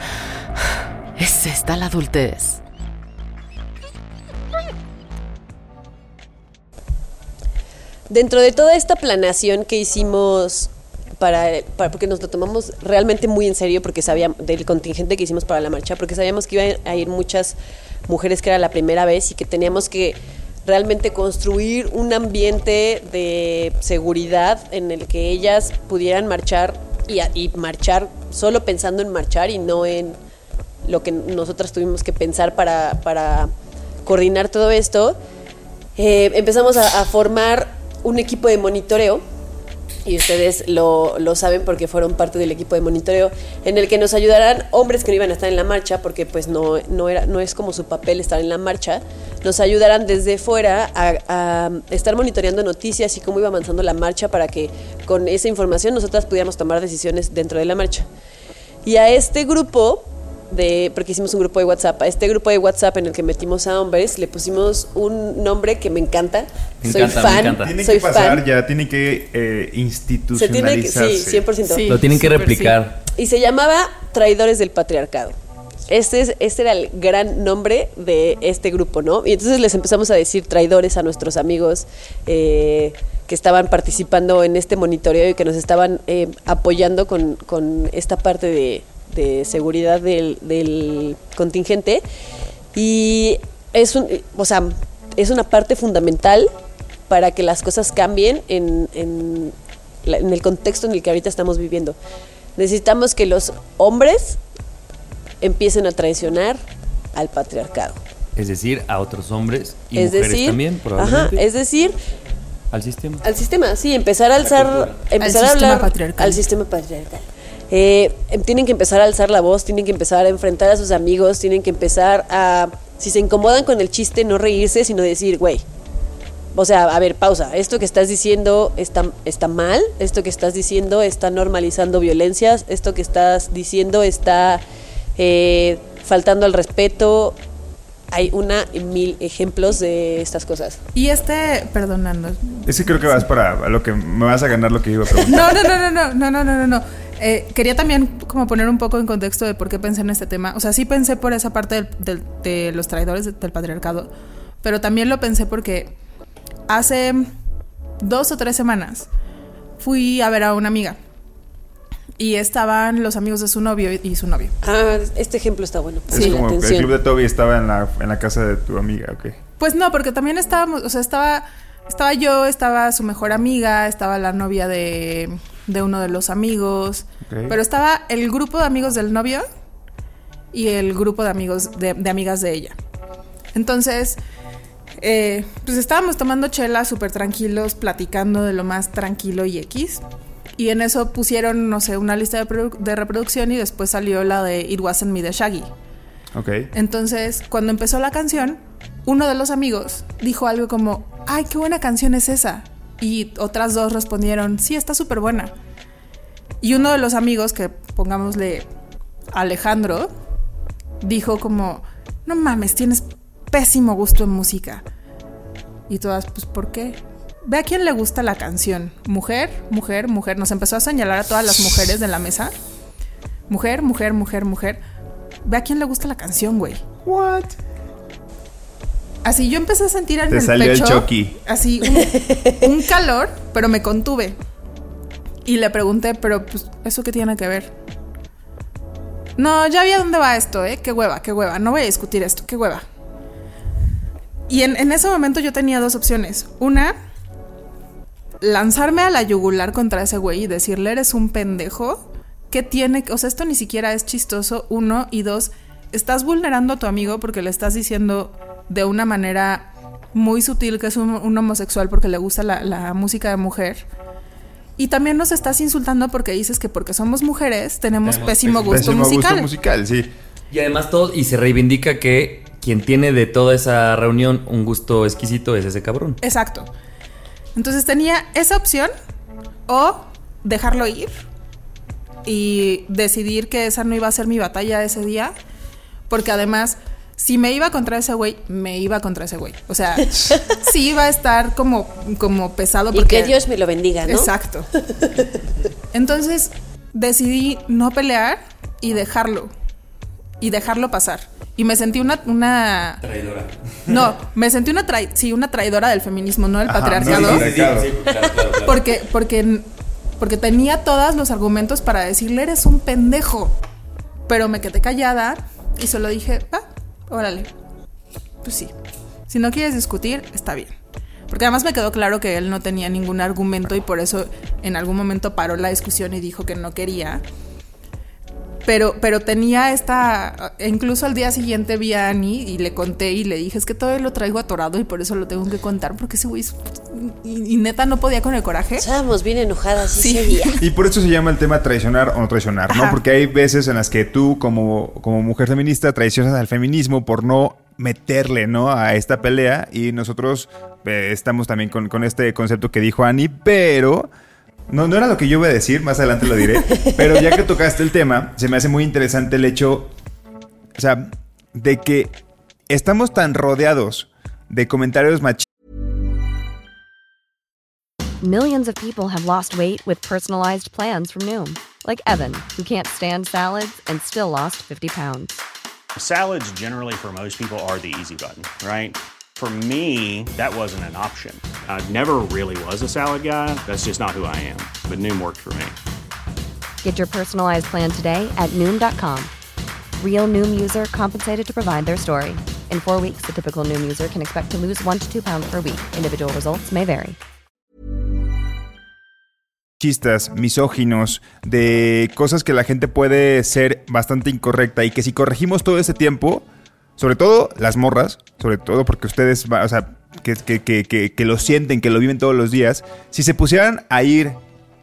Es esta la adultez. Dentro de toda esta planeación que hicimos para, para- porque nos lo tomamos realmente muy en serio porque sabíamos del contingente que hicimos para la marcha, porque sabíamos que iban a ir muchas mujeres que era la primera vez y que teníamos que realmente construir un ambiente de seguridad en el que ellas pudieran marchar y, y marchar solo pensando en marchar y no en lo que nosotras tuvimos que pensar para, para coordinar todo esto. Eh, empezamos a formar un equipo de monitoreo y ustedes lo, lo saben porque fueron parte del equipo de monitoreo en el que nos ayudarán hombres que no iban a estar en la marcha porque pues no, no, era, no es como su papel estar en la marcha. Nos ayudarán desde fuera a, a estar monitoreando noticias y cómo iba avanzando la marcha para que con esa información nosotras pudiéramos tomar decisiones dentro de la marcha. Y a este grupo de, porque hicimos un grupo de WhatsApp, a este grupo de WhatsApp en el que metimos a hombres, le pusimos un nombre que me encanta. Me soy encanta, me fan. encanta. Tiene soy que pasar fan. ya, tiene que eh, Se tiene que, sí, 100%. Sí. Lo tienen que replicar. Y se llamaba Traidores del Patriarcado. Este, es, este era el gran nombre de este grupo, ¿no? Y entonces les empezamos a decir traidores a nuestros amigos eh, que estaban participando en este monitoreo y que nos estaban eh, apoyando con, con esta parte de, de seguridad del, del contingente. Y es, un, o sea, es una parte fundamental para que las cosas cambien en, en la- en el contexto en el que ahorita estamos viviendo. Necesitamos que los hombres empiecen a traicionar al patriarcado. Es decir, a otros hombres y es mujeres decir, también, ajá, probablemente. es decir, al sistema. al sistema, sí, empezar a alzar, empezar a hablar patriarcal. al sistema patriarcal. Eh, tienen que empezar a alzar la voz, tienen que empezar a enfrentar a sus amigos, tienen que empezar a, si se incomodan con el chiste, no reírse, sino decir, güey, o sea, a ver, pausa, esto que estás diciendo está, está mal, esto que estás diciendo está normalizando violencias, esto que estás diciendo está eh, faltando al respeto. Hay una y mil ejemplos de estas cosas. Y este, perdonando. Ese creo que vas para a lo que me vas a ganar lo que iba a preguntar. No, no, no, no, no, no, no, no. Eh, quería también como poner un poco en contexto de por qué pensé en este tema. O sea, sí pensé por esa parte del- del- de los traidores del patriarcado, pero también lo pensé porque hace dos o tres semanas fui a ver a una amiga y estaban los amigos de su novio y su novio. Ah, este ejemplo está bueno. es Sí, como que el club de Toby estaba en la, en la casa de tu amiga, ok. Pues no, porque también estábamos, o sea, estaba, estaba yo, estaba su mejor amiga, estaba la novia de, de uno de los amigos, pero estaba el grupo de amigos del novio y el grupo de amigos de, de amigas de ella. Entonces, eh, pues estábamos tomando chela súper tranquilos, platicando de lo más tranquilo y X. Y en eso pusieron, no sé, una lista de, de reproducción y después salió la de It Wasn't Me de Shaggy. Ok. Entonces, cuando empezó la canción, uno de los amigos dijo algo como, ay, qué buena canción es esa. Y otras dos respondieron, sí, está súper buena. Y uno de los amigos, que pongámosle Alejandro, dijo como, no mames, tienes pésimo gusto en música. Y todas, pues, ¿por qué? ve a quién le gusta la canción. Mujer, mujer, mujer. Nos empezó a señalar a todas las mujeres de la mesa. Mujer, mujer, mujer, mujer. Ve a quién le gusta la canción, güey. What? Así yo empecé a sentir en Te el salió el pecho. Chucky. Así un, un calor, pero me contuve. Y le pregunté, pero pues, ¿eso qué tiene que ver? No, ya vi a dónde va esto, ¿eh? Qué hueva, qué hueva. No voy a discutir esto, qué hueva. Y en, en ese momento yo tenía dos opciones. Una, lanzarme a la yugular contra ese güey y decirle, eres un pendejo. ¿Qué tiene? O sea, esto ni siquiera es chistoso. Uno. Y dos, estás vulnerando a tu amigo porque le estás diciendo de una manera muy sutil que es un, homosexual porque le gusta la música de mujer. Y también nos estás insultando porque dices que porque somos mujeres tenemos, Tenemos pésimo, pésimo gusto Pésimo musical. gusto musical, sí. Y además todo, y se reivindica que quien tiene de toda esa reunión un gusto exquisito es ese cabrón. Exacto. Entonces tenía esa opción o dejarlo ir y decidir que esa no iba a ser mi batalla ese día, porque además si me iba contra ese güey, me iba contra ese güey. O sea, sí iba a estar como, como pesado. Y Porque, que Dios me lo bendiga, ¿no? Exacto. Entonces decidí no pelear y dejarlo. Y dejarlo pasar. Y me sentí una, una Traidora. no, me sentí una trai sí, una traidora del feminismo, no del Ajá, patriarcado. no, sí, sí, Claro. claro. Porque, porque, porque tenía todos los argumentos para decirle eres un pendejo. Pero me quedé callada y solo dije, va, órale. Pues sí. Si no quieres discutir, está bien. Porque además me quedó claro que él no tenía ningún argumento y por eso en algún momento paró la discusión y dijo que no quería. Pero, pero tenía esta. Incluso al día siguiente vi a Annie y le conté y le dije: Es que todavía lo traigo atorado y por eso lo tengo que contar. Porque ese güey. es- Y, y neta no podía con el coraje. Estábamos bien enojadas Sí. ese día. Y por eso se llama el tema traicionar o no traicionar, ¿no? Ajá. Porque hay veces en las que tú, como, como mujer feminista, traicionas al feminismo por no meterle, ¿no? A esta pelea. Y nosotros eh, estamos también con, con este concepto que dijo Annie, pero. No, no era lo que yo iba a decir, más adelante lo diré. pero ya que tocaste el tema, se me hace muy interesante el hecho. O sea, de que estamos tan rodeados de comentarios machistas. Millions of people have lost weight with personalized plans from Noom, like Evan, who can't stand salads and still lost 50 pounds. Salads, generally, for most people, are the easy button, right? For me, that wasn't an option. I never really was a salad guy. That's just not who I am. But Noom worked for me. Get your personalized plan today at Noom.com. Real Noom user compensated to provide their story. In four weeks, the typical Noom user can expect to lose one to two pounds per week. Individual results may vary. machistas, misóginos, de cosas que la gente puede ser bastante incorrecta y que si corregimos todo ese tiempo, sobre todo las morras, sobre todo porque ustedes, o sea, que, que, que, que, lo sienten, que lo viven todos los días, si se pusieran a ir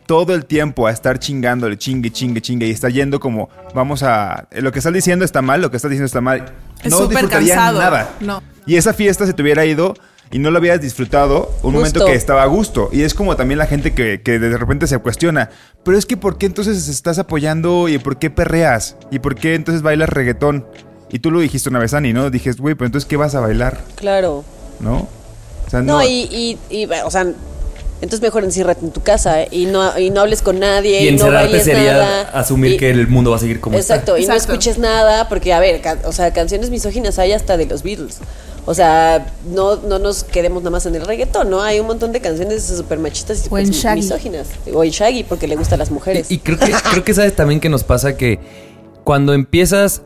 todo el tiempo a estar chingándole, chingue, chingue, chingue y está yendo como, vamos a, lo que estás diciendo está mal, lo que estás diciendo está mal, Es no disfrutarían cansado. nada. No. Y esa fiesta se te hubiera ido y no lo hubieras disfrutado un momento que estaba a gusto. Y es como también la gente que, que de repente se cuestiona, pero es que ¿por qué entonces estás apoyando y por qué perreas? ¿Y por qué entonces bailas reggaetón? Y tú lo dijiste una vez, Ani, ¿no? Dijiste, güey, pero entonces ¿qué vas a bailar? Claro. ¿No? O sea, No, y, y, y, o sea, entonces mejor enciérrate en tu casa ¿eh? y no, y no hables con nadie. Y no encerrarte bailes sería nada, asumir y- que el mundo va a seguir como Exacto, y no Exacto. escuches nada, porque a ver, o sea, canciones misóginas hay hasta de los Beatles. O sea, no, no nos quedemos nada más en el reggaetón, ¿no? Hay un montón de canciones súper machistas y O en pues, Shaggy. misóginas. O en Shaggy, porque le gustan las mujeres. Y, y creo que creo que sabes también que nos pasa que cuando empiezas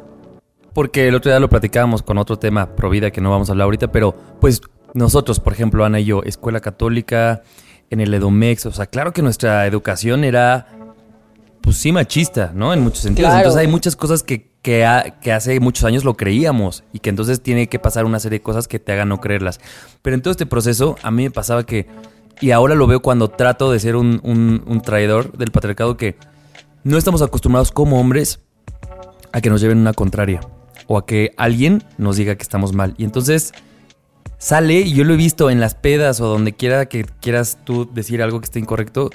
porque el otro día lo platicábamos con otro tema pro vida que no vamos a hablar ahorita, pero pues nosotros, por ejemplo, Ana y yo, escuela católica en el Edomex, o sea, claro que nuestra educación era pues sí machista, ¿no? En muchos sentidos. Claro. Entonces hay muchas cosas que, que, ha- que hace muchos años lo creíamos y que entonces tiene que pasar una serie de cosas que te hagan no creerlas. Pero en todo este proceso a mí me pasaba que, y ahora lo veo cuando trato de ser un, un- un traidor del patriarcado, que no estamos acostumbrados como hombres a que nos lleven una contraria o a que alguien nos diga que estamos mal. Y entonces sale, y yo lo he visto en las pedas o donde quiera que quieras tú decir algo que esté incorrecto,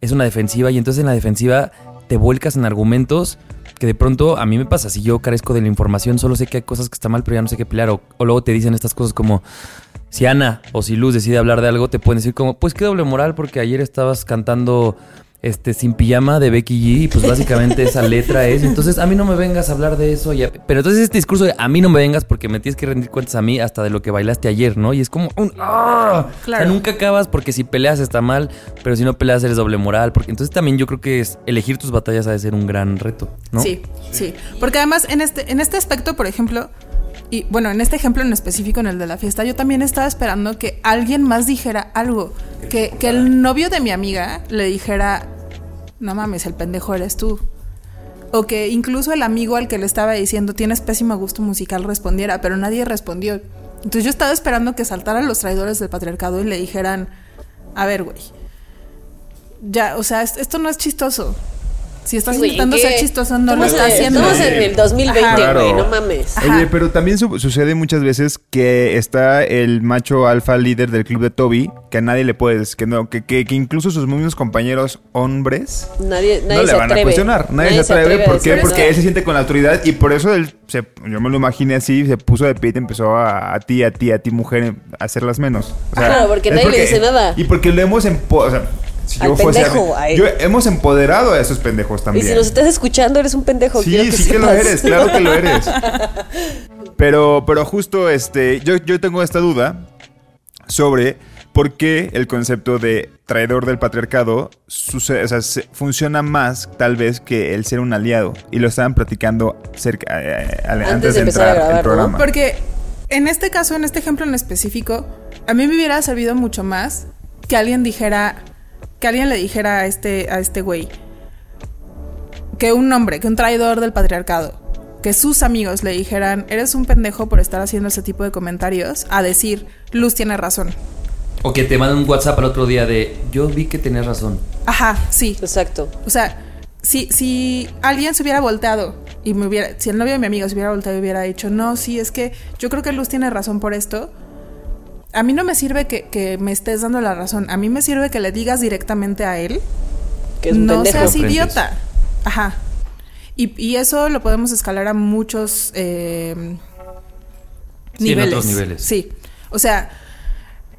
es una defensiva y entonces en la defensiva te vuelcas en argumentos que de pronto a mí me pasa, si yo carezco de la información, solo sé que hay cosas que están mal, pero ya no sé qué pelear, o, o luego te dicen estas cosas como, si Ana o si Luz decide hablar de algo, te pueden decir como, pues qué doble moral porque ayer estabas cantando este sin pijama de Becky G y pues básicamente esa letra es. Entonces a mí no me vengas a hablar de eso. ya- Pero entonces este discurso de a mí no me vengas porque me tienes que rendir cuentas a mí hasta de lo que bailaste ayer, ¿no? Y es como un... ¡ah! Claro. O sea, nunca acabas porque si peleas está mal, pero si no peleas eres doble moral. Porque entonces también yo creo que es elegir tus batallas ha de ser un gran reto, ¿no? Sí, sí. Porque además en este, en este aspecto, por ejemplo, y bueno, en este ejemplo en específico, en el de la fiesta, yo también estaba esperando que alguien más dijera algo. Que, que el novio de mi amiga le dijera, no mames, el pendejo eres tú. O que incluso el amigo al que le estaba diciendo, tienes pésimo gusto musical, respondiera, pero nadie respondió. Entonces yo estaba esperando que saltaran los traidores del patriarcado y le dijeran, a ver, güey, ya, o sea, es- esto no es chistoso. Si estás Sí, güey, intentando ser chistoso, no lo haciendo. Estamos en el 2020, Ajá. Claro. güey, no mames. Ajá. Oye, pero también su- sucede muchas veces que está el macho alfa líder del club de Toby, que a nadie le puedes, que no, que, que, que incluso sus mismos compañeros hombres Nadie, nadie no le se van atreve. a cuestionar. Nadie, se atreve. a ¿Por qué? Porque él se siente con la autoridad y por eso él, se, yo me lo imaginé así, se puso de pie y te empezó a, a ti, a ti, a ti, mujer, a hacerlas menos. O sea, Claro, porque nadie le dice nada. Y porque lo hemos o sea, si Al yo fuese a- pendejo, yo hemos empoderado a esos pendejos Y también. si nos estás escuchando, eres un pendejo. Sí, sí que lo eres, claro que lo eres. Pero, pero justo este, yo, yo tengo esta duda sobre por qué el concepto de traidor del patriarcado sucede, o sea, se- funciona más tal vez que el ser un aliado. Y lo estaban platicando cerca, eh, eh, antes, de, empezar a entrar grabar, el ¿no? programa. Porque en este caso, en este ejemplo en específico, a mí me hubiera servido mucho más que alguien dijera, que alguien le dijera a este, a este güey, que un hombre, que un traidor del patriarcado, que sus amigos le dijeran, eres un pendejo por estar haciendo ese tipo de comentarios, a decir, Luz tiene razón. O que te mandan un WhatsApp al otro día de yo vi que tenías razón. Ajá, sí. Exacto. O sea, si, si alguien se hubiera volteado y me hubiera, si el novio de mi amigo se hubiera volteado y hubiera dicho, no, sí, es que yo creo que Luz tiene razón por esto, a mí no me sirve que, que me estés dando la razón, a mí me sirve que le digas directamente a él, Que es un no pendejo. seas idiota. Ajá. Y, y eso lo podemos escalar a muchos eh, Sí, en niveles. otros niveles. Sí. O sea,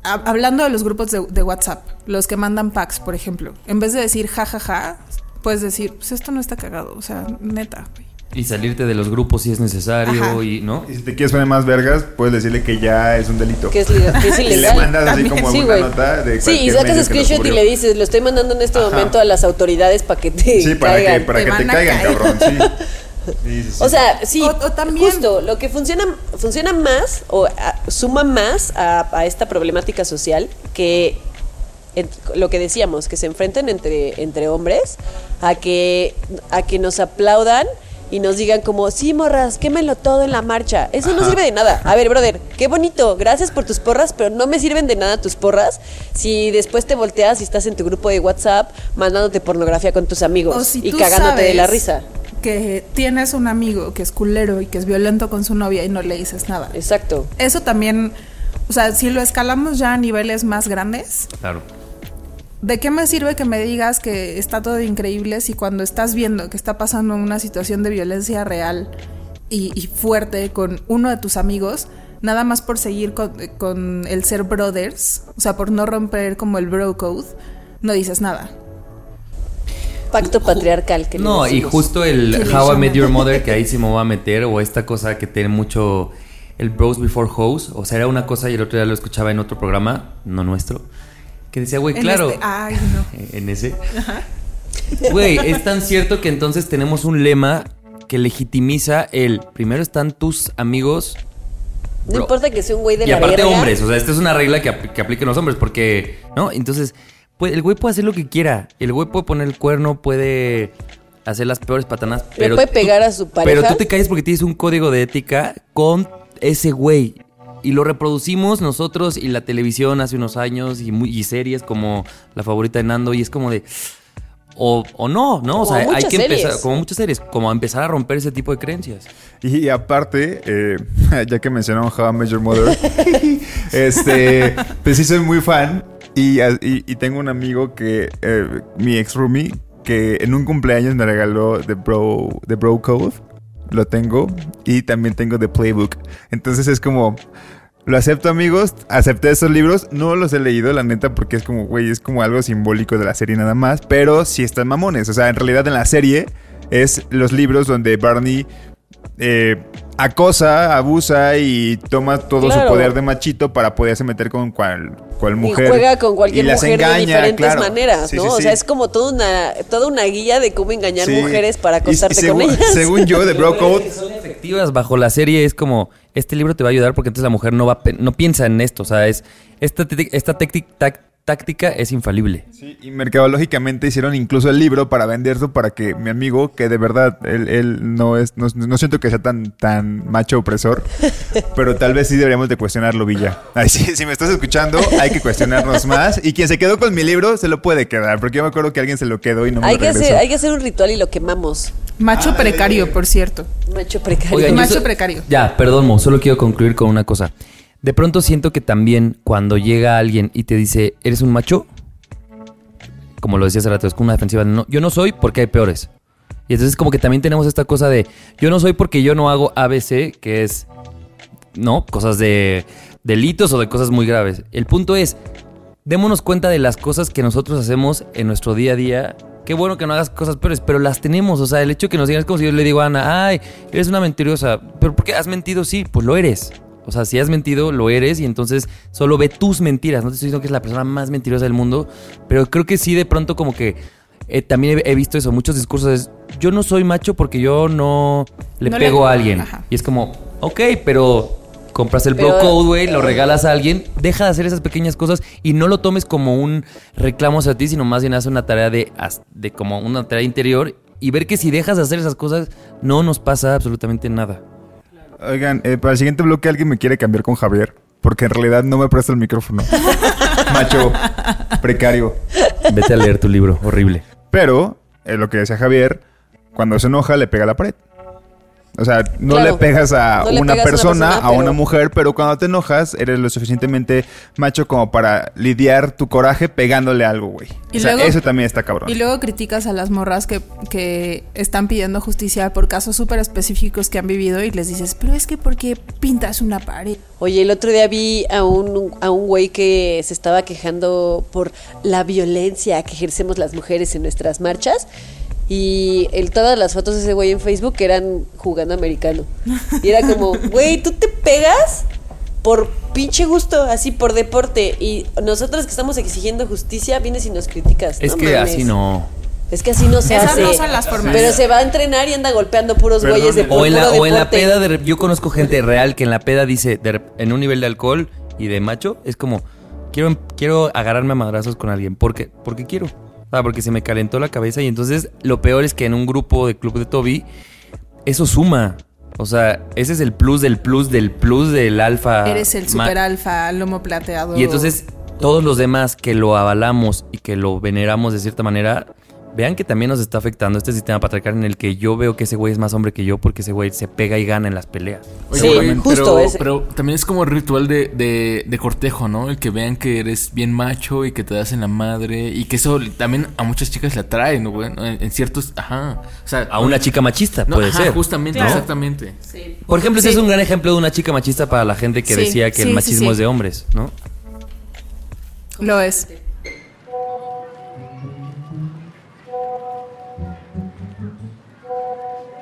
ha- hablando de los grupos de, de WhatsApp, los que mandan packs, por ejemplo, en vez de decir jajaja, puedes decir, pues esto no está cagado. O sea, neta, güey. Y salirte de los grupos si es necesario Ajá. y, ¿no? Y si te quieres poner más vergas, puedes decirle que ya es un delito. Que es, que es Y le mandas así como Sí, una nota de Sí, y sacas screenshot y le dices, lo estoy mandando en este Ajá. momento a las autoridades para que te Sí, para caigan. que, para Te que te caigan, caer. cabrón, sí. Sí, sí, sí. O sea, sí, O- o también- justo, lo que funciona, funciona más o a- suma más a, a esta problemática social que en- lo que decíamos, que se enfrenten entre, entre hombres a que, a que nos aplaudan y nos digan como, sí, morras, quémelo todo en la marcha. Eso no sirve de nada. A ver, brother, qué bonito, gracias por tus porras, pero no me sirven de nada tus porras si después te volteas y estás en tu grupo de WhatsApp mandándote pornografía con tus amigos si y cagándote de la risa. Que tienes un amigo que es culero y que es violento con su novia y no le dices nada. Exacto. Eso también, o sea, si lo escalamos ya a niveles más grandes, Claro. ¿De qué me sirve que me digas que está todo increíble si cuando estás viendo que está pasando una situación de violencia real y, y fuerte con uno de tus amigos, nada más por seguir con, con el ser brothers, o sea, por no romper como el bro code, no dices nada? Pacto patriarcal que No, y justo el How I. Met Your Mother, que ahí sí me voy a meter, o esta cosa que tiene mucho el Bros Before Hoes, o sea, era una cosa y el otro día lo escuchaba en otro programa, no nuestro, que decía, güey, claro, este- ay, no. en ese. Güey, es tan cierto que entonces tenemos un lema que legitimiza el, primero están tus amigos, No bro. importa que sea un güey de y la aparte verga. hombres, o sea, esta es una regla que, apl- que apliquen los hombres, porque, ¿no? Entonces, pues, el güey puede hacer lo que quiera. El güey puede poner el cuerno, puede hacer las peores patanas, Le pero... puede tú- pegar a su pareja. Pero tú te calles porque tienes un código de ética con ese güey. Y lo reproducimos nosotros y la televisión hace unos años y, muy- y series como La favorita de Nando y es como de... O, o no, ¿no? O sea, hay que empezar, series. como muchas series, como a empezar a romper ese tipo de creencias. Y aparte, eh, ya que mencionaron How I Met Your Mother, este, pues sí soy muy fan y, y- y tengo un amigo que, eh, mi ex roomie, que en un cumpleaños me regaló The Bro, The Bro Code, lo tengo, y también tengo The Playbook. Entonces es como, Lo acepto, amigos. Acepté esos libros. No los he leído, la neta, porque es como, güey, es como algo simbólico de la serie nada más. Pero sí están mamones. O sea, en realidad en la serie es los libros donde Barney eh, acosa, abusa y toma todo Claro. su poder de machito para poderse meter con cual, cual mujer. y juega con cualquier y las mujer de engaña, diferentes claro. maneras, Sí, ¿no? sí, O sea, es como toda una, toda una guía de cómo engañar Sí. mujeres para Y- y acostarte según, con ellas. Según yo, de Bro Code, son efectivas bajo la serie es como este libro te va a ayudar porque entonces la mujer no va no piensa en esto, o sea, es esta esta tac- táctica es infalible. Sí, y mercadológicamente hicieron incluso el libro para venderlo para que mi amigo, que de verdad él, él no es, no, no siento que sea tan, tan macho opresor, pero tal vez sí deberíamos de cuestionarlo, Villa. Ay, sí, si me estás escuchando, hay que cuestionarnos más. Y quien se quedó con mi libro se lo puede quedar, porque yo me acuerdo que alguien se lo quedó y no me hay, lo que hacer, regresó. hay que hacer un ritual y lo quemamos. Macho precario, por cierto. Macho precario. Oigan, Macho so- precario. Ya, perdón, Mo, solo quiero concluir con una cosa. De pronto siento que también cuando llega alguien y te dice, ¿eres un macho? Como lo decía hace rato, es como una defensiva. de, No, yo no soy porque hay peores. Y entonces como que también tenemos esta cosa de, yo no soy porque yo no hago ABC, que es, ¿no? Cosas de delitos o de cosas muy graves. El punto es, démonos cuenta de las cosas que nosotros hacemos en nuestro día a día. Qué bueno que no hagas cosas peores, pero las tenemos. O sea, el hecho que nos digan es como si yo le digo a Ana, ay, eres una mentirosa. ¿Pero por qué has mentido? Sí, pues lo eres. O sea, si has mentido, lo eres y entonces solo ve tus mentiras. No te estoy diciendo que es la persona más mentirosa del mundo, pero creo que sí de pronto como que eh, también he, he visto eso, muchos discursos es, yo no soy macho porque yo no le No le- pego a alguien. Ajá. Y es como, ok, pero compras el bro Pero- code, güey, lo regalas a alguien, deja de hacer esas pequeñas cosas y no lo tomes como un reclamo hacia ti, sino más bien haz una tarea de como una tarea interior y ver que si dejas de hacer esas cosas no nos pasa absolutamente nada. Oigan, eh, para el siguiente bloque alguien me quiere cambiar con Javier, porque en realidad no me presta el micrófono. Macho precario. Vete a leer tu libro, horrible. Pero, eh, lo que decía Javier, cuando se enoja le pega a la pared. O sea, no Claro. le pegas a No le una, pegas a una persona, a una pero- mujer, pero cuando te enojas eres lo suficientemente macho como para lidiar tu coraje pegándole algo, güey. Y O sea, luego- eso también está cabrón. Y luego criticas a las morras que, que están pidiendo justicia por casos súper específicos que han vivido y les dices, pero es que ¿por qué pintas una pared? Oye, el otro día vi a un, a un güey que se estaba quejando por la violencia que ejercemos las mujeres en nuestras marchas. Y el, todas las fotos de ese güey en Facebook eran jugando americano. Y era como, güey, tú te pegas por pinche gusto, así por deporte. Y nosotros que estamos exigiendo justicia, vienes y nos criticas. Es No que mames. así no. Es que así no se Esas hace. no son las formas. Pero se va a entrenar y anda golpeando puros Perdón, güeyes de por O en, la, o en la peda, de, yo conozco gente real que en la peda dice, de en un nivel de alcohol y de macho, es como, quiero, quiero agarrarme a madrazos con alguien. ¿Por qué? Porque quiero. Sea, porque se me calentó la cabeza y entonces lo peor es que en un grupo de Club de Toby, eso suma. O sea, ese es el plus del plus del plus del alfa. Eres el super alfa, lomo plateado. Y entonces todos los demás que lo avalamos y que lo veneramos de cierta manera, vean que también nos está afectando este sistema patriarcal en el que yo veo que ese güey es más hombre que yo porque ese güey se pega y gana en las peleas. Sí, Seguramente, justo pero, ese. pero también es como el ritual de, de, de cortejo, ¿no? El que vean que eres bien macho y que te das en la madre y que eso también a muchas chicas le atrae, ¿no? güey? En, en ciertos, ajá, o sea, A una chica machista, no, puede ajá, ser. justamente, exactamente. Por ejemplo, ese Sí. es un gran ejemplo de una chica machista para la gente que Sí, decía que sí, el sí, machismo sí. es de hombres, ¿no? Lo es.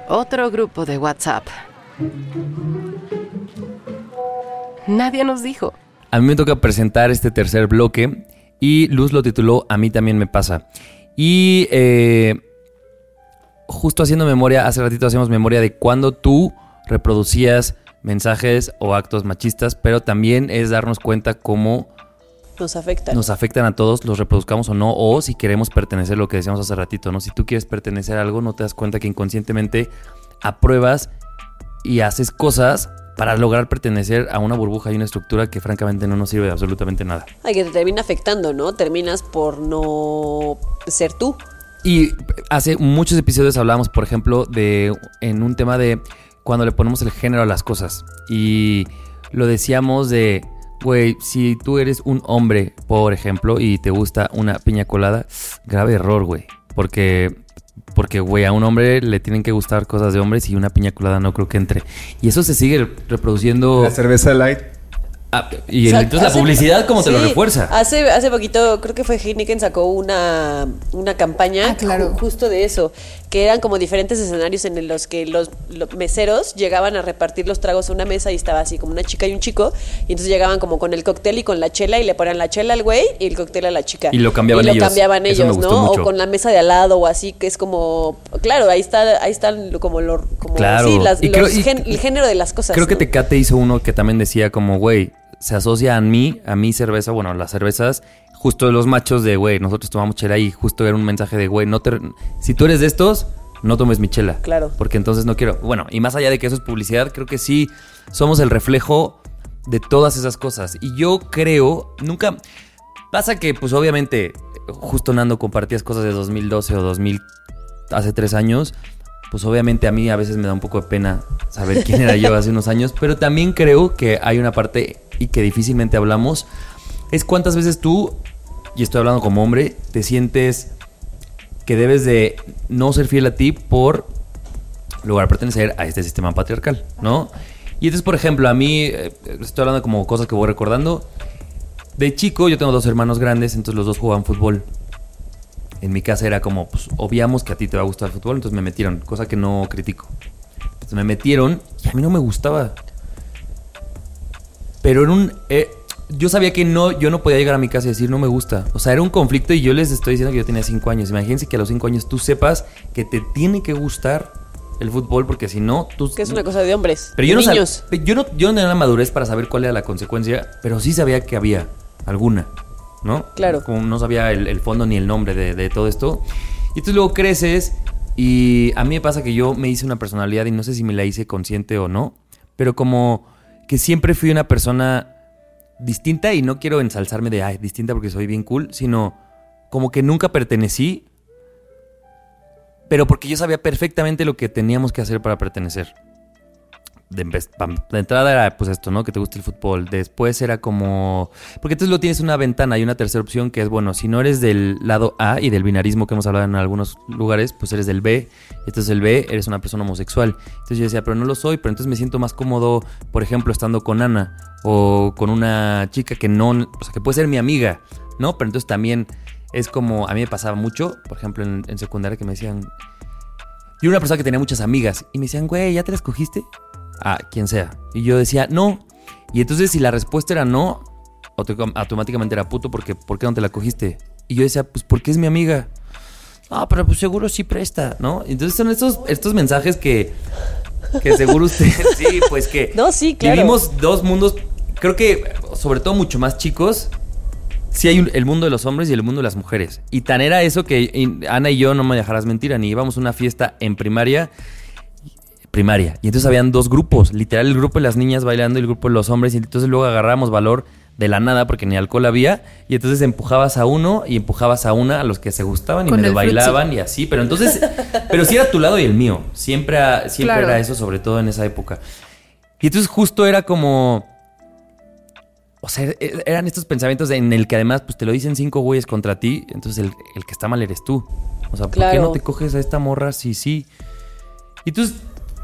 Otro grupo de WhatsApp. Nadie nos dijo. A mí me toca presentar este tercer bloque y Luz lo tituló A mí también me pasa. Y eh, justo haciendo memoria, hace ratito hacemos memoria de cuando tú reproducías mensajes o actos machistas, pero también es darnos cuenta cómo Nos afecta. nos afectan a todos, los reproduzcamos o no, o si queremos pertenecer, lo que decíamos hace ratito, ¿no? Si tú quieres pertenecer a algo, no te das cuenta que inconscientemente apruebas y haces cosas para lograr pertenecer a una burbuja y una estructura que francamente no nos sirve de absolutamente nada. Ay, que te termina afectando, ¿no? Terminas por no ser tú. Y hace muchos episodios hablamos, por ejemplo, de en un tema de cuando le ponemos el género a las cosas. Y lo decíamos de, güey, si tú eres un hombre, por ejemplo, y te gusta una piña colada, grave error, güey. Porque, porque, güey, a un hombre le tienen que gustar cosas de hombres y una piña colada no creo que entre. Y eso se sigue reproduciendo. La cerveza light. Ah, y O sea, entonces hace- la publicidad como te lo refuerza. Hace, hace poquito, creo que fue Heineken sacó una, una campaña Ah, claro. ju- justo de eso, que eran como diferentes escenarios en los que los, los meseros llegaban a repartir los tragos a una mesa y estaba así como una chica y un chico, y entonces llegaban como con el cóctel y con la chela y le ponían la chela al güey y el cóctel a la chica. Y lo cambiaban Y lo ellos. cambiaban Eso me ellos, gustó ¿no? mucho. O con la mesa de al lado o así, que es como, claro, ahí está, ahí están lo- como, lo, como Claro. sí, las- Y creo- los gen- el género de las cosas. Creo que ¿no? Tecate hizo uno que también decía como, güey, se asocia a mí, a mi cerveza, bueno, las cervezas, justo los machos de, güey, nosotros tomamos chela y justo era un mensaje de, güey, no te... Si tú eres de estos, no tomes mi chela. Claro. Porque entonces no quiero... Bueno, y más allá de que eso es publicidad, creo que sí somos el reflejo de todas esas cosas. Y yo creo, nunca... Pasa que, pues obviamente, justo Nando compartías cosas de 2012 o 2000, hace tres años, pues obviamente a mí a veces me da un poco de pena saber quién era yo hace unos años, pero también creo que hay una parte y que difícilmente hablamos, es cuántas veces tú, y estoy hablando como hombre, te sientes que debes de no ser fiel a ti por lograr pertenecer a este sistema patriarcal, ¿no? Y entonces, por ejemplo, a mí, eh, estoy hablando como cosas que voy recordando, de chico yo tengo dos hermanos grandes, entonces los dos jugaban fútbol. En mi casa era como, pues, obviamos que a ti te va a gustar el fútbol, entonces me metieron, cosa que no critico. Entonces me metieron y a mí no me gustaba. Pero en un... eh, yo sabía que no, yo no podía llegar a mi casa y decir no me gusta. O sea, era un conflicto y yo les estoy diciendo que yo tenía cinco años. Imagínense que a los cinco años tú sepas que te tiene que gustar el fútbol porque si no, tú... Que es una cosa de hombres. Pero yo no, de niños. yo, no, yo no tenía la madurez para saber cuál era la consecuencia, pero sí sabía que había alguna, ¿no? Claro. Como no sabía el, el fondo ni el nombre de, de todo esto. Y entonces luego creces y a mí me pasa que yo me hice una personalidad y no sé si me la hice consciente o no, pero como que siempre fui una persona distinta y no quiero ensalzarme de, ay, distinta porque soy bien cool, sino como que nunca pertenecí, pero porque yo sabía perfectamente lo que teníamos que hacer para pertenecer. De, entrada era pues esto, ¿no? Que te guste el fútbol. Después era como... Porque entonces lo tienes una ventana y una tercera opción que es, bueno, si no eres del lado A y del binarismo que hemos hablado en algunos lugares, pues eres del B. Entonces el B, eres una persona homosexual. Entonces yo decía, pero no lo soy, pero entonces me siento más cómodo, por ejemplo, estando con Ana o con una chica que no... O sea, que puede ser mi amiga, ¿no? Pero entonces también es como... A mí me pasaba mucho, por ejemplo, en, en secundaria que me decían... Yo era una persona que tenía muchas amigas y me decían, güey, ¿ya te las cogiste? A quien sea. Y yo decía, no. Y entonces si la respuesta era no, auto- automáticamente era puto porque ¿por qué no te la cogiste? Y yo decía, pues porque es mi amiga. Ah, pero pues seguro sí presta, ¿no? Entonces son estos, estos mensajes que, que seguro usted, sí, pues que No, sí, claro. vivimos dos mundos, creo que sobre todo mucho más chicos. Sí hay un- el mundo de los hombres y el mundo de las mujeres. Y tan era eso que y- Ana y yo, no me dejarás mentir, ni íbamos a una fiesta en primaria primaria. Y entonces habían dos grupos, literal el grupo de las niñas bailando y el grupo de los hombres. Y entonces luego agarramos valor de la nada porque ni alcohol había. Y entonces empujabas a uno y empujabas a una a los que se gustaban y Con el bailaban y así. Pero entonces, pero sí era tu lado y el mío. Siempre, a- siempre Claro. era eso, sobre todo en esa época. Y entonces justo era como... O sea, e- eran estos pensamientos en el que además pues te lo dicen cinco güeyes contra ti, entonces el, el que está mal eres tú. O sea, ¿por qué no te coges a esta morra si sí? Y entonces,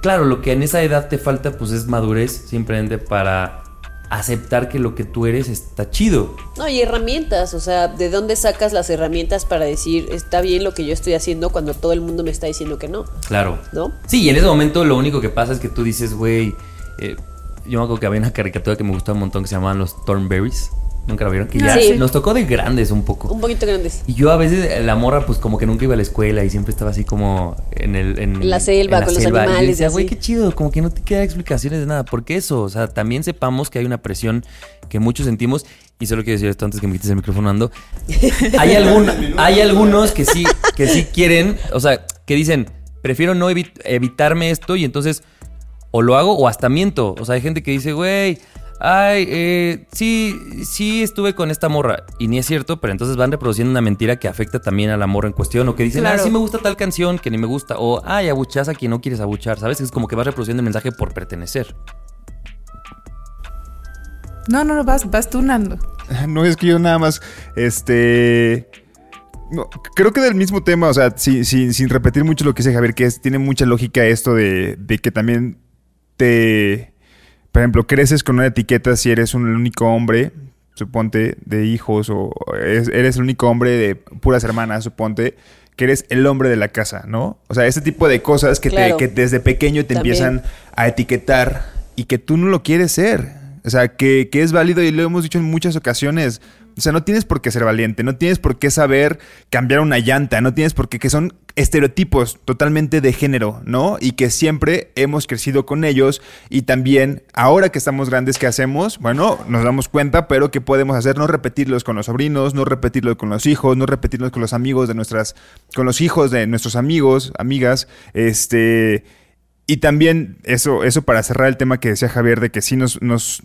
claro, lo que en esa edad te falta pues es madurez simplemente para aceptar que lo que tú eres está chido. No, y herramientas, o sea, ¿de dónde sacas las herramientas para decir está bien lo que yo estoy haciendo cuando todo el mundo me está diciendo que no? Claro. ¿No? Sí, y en ese momento lo único que pasa es que tú dices, güey, eh, yo me acuerdo que había una caricatura que me gustaba un montón que se llamaban los Thornberries. ¿Nunca la vieron? Que ya Sí. nos tocó de grandes un poco. Un poquito grandes. Y yo a veces, la morra, pues como que nunca iba a la escuela y siempre estaba así como en el... En, En la selva, con los Y yo animales y decía, güey, qué chido, como que no te queda explicaciones de nada. ¿Por qué eso? O sea, también sepamos que hay una presión que muchos sentimos. Y solo quiero decir esto antes que me quites el micrófono, Ando. Hay, algún, hay algunos que sí, que sí quieren, o sea, que dicen, prefiero no evi- evitarme esto y entonces o lo hago o hasta miento. O sea, hay gente que dice, güey, ay, eh, sí, sí estuve con esta morra. Y ni es cierto, pero entonces van reproduciendo una mentira que afecta también a la morra en cuestión. O que dicen, ah, Claro. sí me gusta tal canción que ni me gusta. O, ay, abuchas a quien no quieres abuchar. ¿Sabes? Es como que vas reproduciendo el mensaje por pertenecer. No, no, no, vas, vas tú, Nando. No es que yo nada más, este... no, creo que del mismo tema, o sea, sin, sin- sin repetir mucho lo que dice Javier, que es, tiene mucha lógica esto de, de que también te... por ejemplo, creces con una etiqueta si eres un único hombre, suponte, de hijos, o eres, eres el único hombre de puras hermanas, suponte, que eres el hombre de la casa, ¿no? O sea, ese tipo de cosas que, Claro. te, que desde pequeño te También. empiezan a etiquetar y que tú no lo quieres ser. O sea, que, que es válido y lo hemos dicho en muchas ocasiones. O sea, no tienes por qué ser valiente, no tienes por qué saber cambiar una llanta, no tienes por qué, que son estereotipos totalmente de género, ¿no? Y que siempre hemos crecido con ellos y también ahora que estamos grandes, ¿qué hacemos? Bueno, nos damos cuenta, pero ¿qué podemos hacer? No repetirlos con los sobrinos, no repetirlos con los hijos, no repetirlos con los amigos de nuestras, con los hijos de nuestros amigos, amigas, este... Y también eso, eso para cerrar el tema que decía Javier, de que sí nos, nos,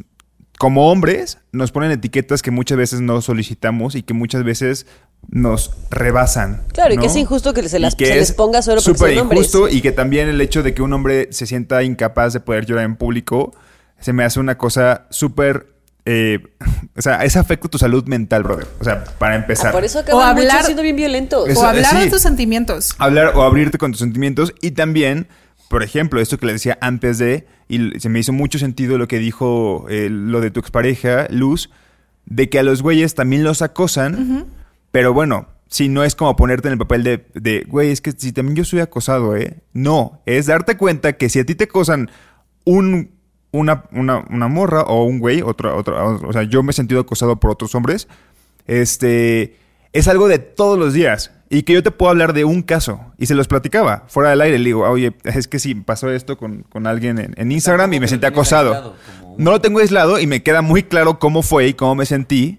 como hombres, nos ponen etiquetas que muchas veces no solicitamos y que muchas veces nos rebasan. Claro, y que es injusto que se, las, que se les es ponga solo porque súper son hombres. injusto y que también el hecho de que un hombre se sienta incapaz de poder llorar en público se me hace una cosa súper... eh, o sea, es afecto a tu salud mental, brother. O sea, para empezar. Ah, por eso acaban O hablar- siendo bien violentos. Eso- o hablar sí. de tus sentimientos. hablar o abrirte con tus sentimientos y también, por ejemplo, esto que le decía antes de, y se me hizo mucho sentido lo que dijo eh, lo de tu expareja, Luz, de que a los güeyes también los acosan, pero bueno, si no es como ponerte en el papel de, de, güey, es que si también yo soy acosado, ¿eh? No, es darte cuenta que si a ti te acosan un, una, una, una morra o un güey, otra, otra, o sea, yo me he sentido acosado por otros hombres, este, es algo de todos los días. Y que yo te puedo hablar de un caso. Y se los platicaba fuera del aire. Le digo, oye, es que sí, pasó esto con, con alguien en, en Instagram y me sentí acosado. No lo tengo aislado y me queda muy claro cómo fue y cómo me sentí.